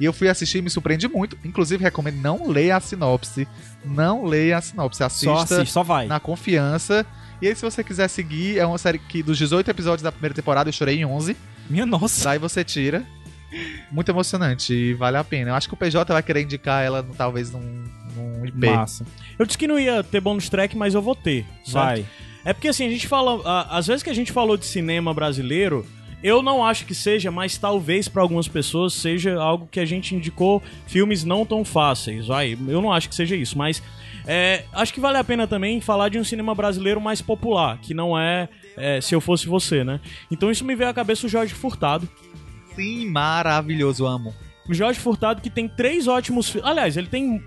E eu fui assistir e me surpreendi muito. Inclusive, recomendo não leia a sinopse. Não leia a sinopse. Assista Só assiste, só vai. na confiança. E aí, se você quiser seguir, é uma série que dos 18 episódios da primeira temporada eu chorei em 11. Minha nossa. Daí você tira. Muito emocionante e vale a pena. Eu acho que o PJ vai querer indicar ela talvez num, num IP. Massa. Eu disse que não ia ter bônus track, mas eu vou ter. certo? Vai. É porque assim, a gente fala. Às vezes que a gente falou de cinema brasileiro, eu não acho que seja, mas talvez pra algumas pessoas seja algo que a gente indicou filmes não tão fáceis. Vai, eu não acho que seja isso, mas é, acho que vale a pena também falar de um cinema brasileiro mais popular, que não é, é, Se Eu Fosse Você, né? Então isso me veio à cabeça o Jorge Furtado. Sim, maravilhoso, amo. O Jorge Furtado que tem três ótimos filmes. Aliás, ele tem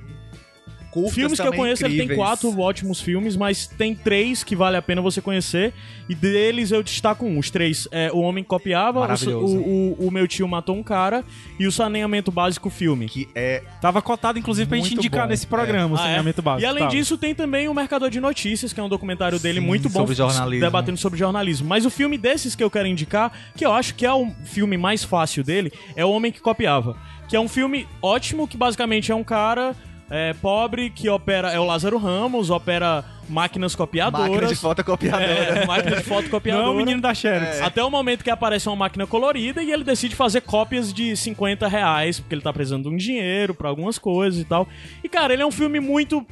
Curtas filmes que eu conheço, ele tem incríveis. quatro ótimos filmes, mas tem três que vale a pena você conhecer. E deles eu destaco um. Os três é O Homem que Copiava, o, o, o Meu Tio Matou um Cara e o Saneamento Básico Filme. Que é Tava cotado, inclusive, pra gente indicar bom. nesse programa, o Ah, é? saneamento básico. E além Tava. disso, tem também o Mercador de Notícias, que é um documentário dele Sim, muito bom sobre jornalismo. debatendo sobre jornalismo. Mas o filme desses que eu quero indicar, que eu acho que é o filme mais fácil dele, é O Homem que Copiava. Que é um filme ótimo, que basicamente é um cara é, pobre que opera. É o Lázaro Ramos, opera máquinas copiadoras. máquina de fotocopiadora. É, máquina de fotocopiadora. [laughs] Não, o menino da Xerox. Até o momento que aparece uma máquina colorida e ele decide fazer cópias de 50 reais, porque ele tá precisando de um dinheiro pra algumas coisas e tal. E, cara, ele é um filme muito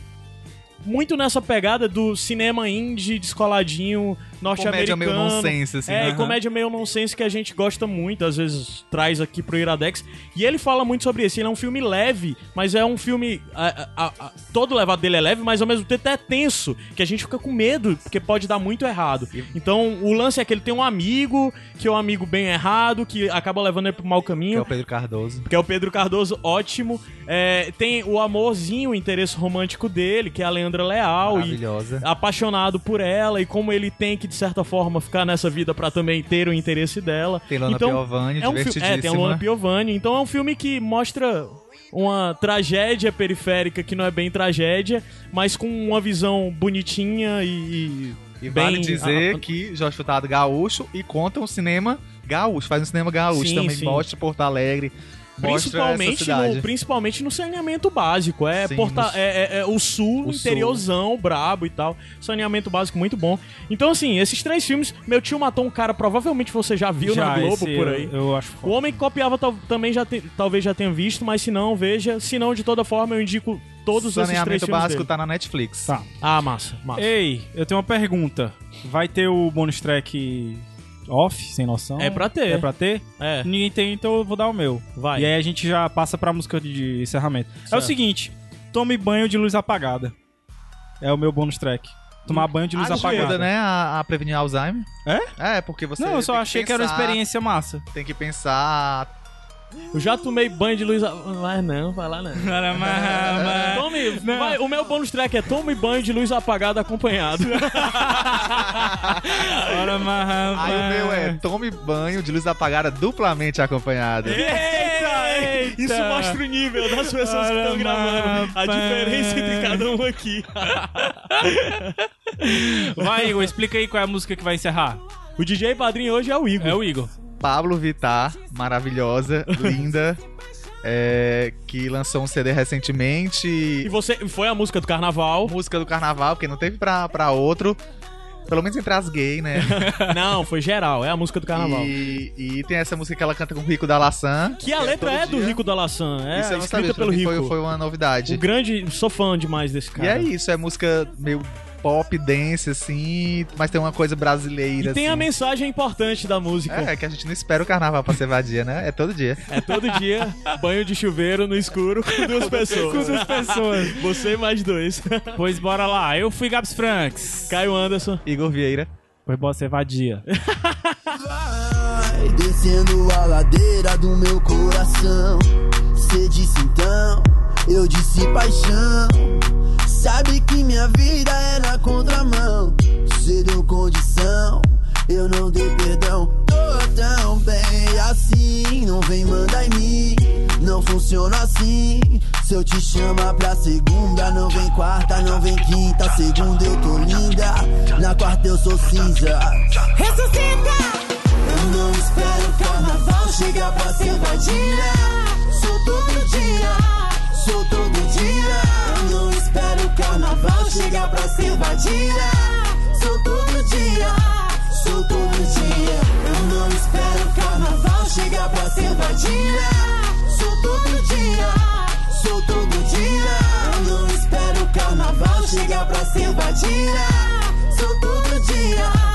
muito nessa pegada do cinema indie descoladinho Comédia meio norte-americano. nonsense, assim. É, aham. comédia meio nonsense que a gente gosta muito, às vezes traz aqui pro Iradex. E ele fala muito sobre isso. Ele é um filme leve, mas é um filme. a- a- a- todo levado dele é leve, mas ao mesmo tempo é tenso, que a gente fica com medo, porque pode dar muito errado. Então o lance é que ele tem um amigo, que é um amigo bem errado, que acaba levando ele pro mau Que é caminho. o Pedro Cardoso. Que é o Pedro Cardoso, ótimo. É, tem o amorzinho, o interesse romântico dele, que é a Leandra Leal. E Maravilhosa. apaixonado por ela e como ele tem que, de certa forma, ficar nessa vida pra também ter o interesse dela. Tem Lana então, Piovani, é um divertidíssima. É, tem a Luana Piovani. Então é um filme que mostra uma tragédia periférica que não é bem tragédia, mas com uma visão bonitinha e... E bem- vale dizer ah, que Jorge Furtado gaúcho e conta um cinema gaúcho, faz um cinema gaúcho Sim, também, sim. mostra Porto Alegre, Principalmente no, principalmente no saneamento básico. É, Sim, porta, nos- é, é- é o sul, O interiorzão, brabo e tal. Saneamento básico muito bom. Então, assim, esses três filmes, meu tio matou um cara, provavelmente você já viu Já, na Globo esse por eu- aí. Eu, acho O Homem que Copiava tal- também já te- talvez já tenha visto, mas se não, veja. Se não, de toda forma, eu indico todos esses três Saneamento filmes básico dele. tá na Netflix. Tá. Ah, massa, massa. Ei, eu tenho uma pergunta. Vai ter o bonus track off, sem noção? É pra ter. É pra ter? É, Ninguém tem, então eu vou dar o meu. vai. E aí a gente já passa pra música de encerramento. É o Certo. seguinte, tome banho de luz apagada. É o meu bonus track. Tomar banho de luz Ajuda, apagada. né, a, a prevenir Alzheimer. É? É, porque você Não, eu só achei que era uma pensar- experiência massa. Tem que pensar... Eu já tomei banho de luz. a- Mas não, vai lá não. Tome, vai, o meu bônus track é tome banho de luz apagada acompanhado. [laughs] Aí o meu é tome banho de luz apagada duplamente acompanhada. Eita, Isso mostra o nível das pessoas que estão gravando. A diferença entre cada um aqui. [laughs] Vai, Igor, explica aí qual é a música que vai encerrar. O DJ padrinho hoje é o Igor. É o Igor. Pablo Vittar, maravilhosa, linda, [laughs] é, que lançou um CD E recentemente. você foi a música do carnaval? Música do carnaval, porque não teve pra, pra outro. Pelo menos entre as gays, né? [laughs] Não, foi geral, é a música do carnaval. E, e tem essa música que ela canta com o Rico da Laçã. Que a letra todo é do. Rico da Laçã, é Isso eu não escrita sabia, pelo Rico. foi, foi uma novidade. O grande, sou fã demais desse E cara. é isso, é música meio pop, dance, assim, mas tem uma coisa brasileira, E tem a assim. mensagem importante da música. É, que a gente não espera o carnaval pra ser vadia, né? É todo dia. É todo dia banho de chuveiro no escuro com duas pessoas. Com duas pessoas. Você e mais dois. Pois bora lá. Eu fui Gabs Franks. Caio Anderson. Igor Vieira. Pois bora ser vadia. Vai descendo a ladeira do meu coração. Cê disse então, eu disse paixão. Sabe que minha vida é na contramão. Cê deu condição, eu não dei perdão. Tô tão bem assim, não vem mandar em mim. Não funciona assim. Se eu te chamar pra segunda, não vem quarta, não vem quinta. Segunda eu tô linda, na quarta eu sou cinza. Eu não espero o carnaval chegar pra ser vadia. Sou todo dia, sou todo carnaval chega pra se invadir. Sou todo dia, sou todo dia. Eu não espero carnaval chega pra se invadir. Sou todo dia, sou todo dia. Eu não espero carnaval chega pra se invadir. Sou todo dia.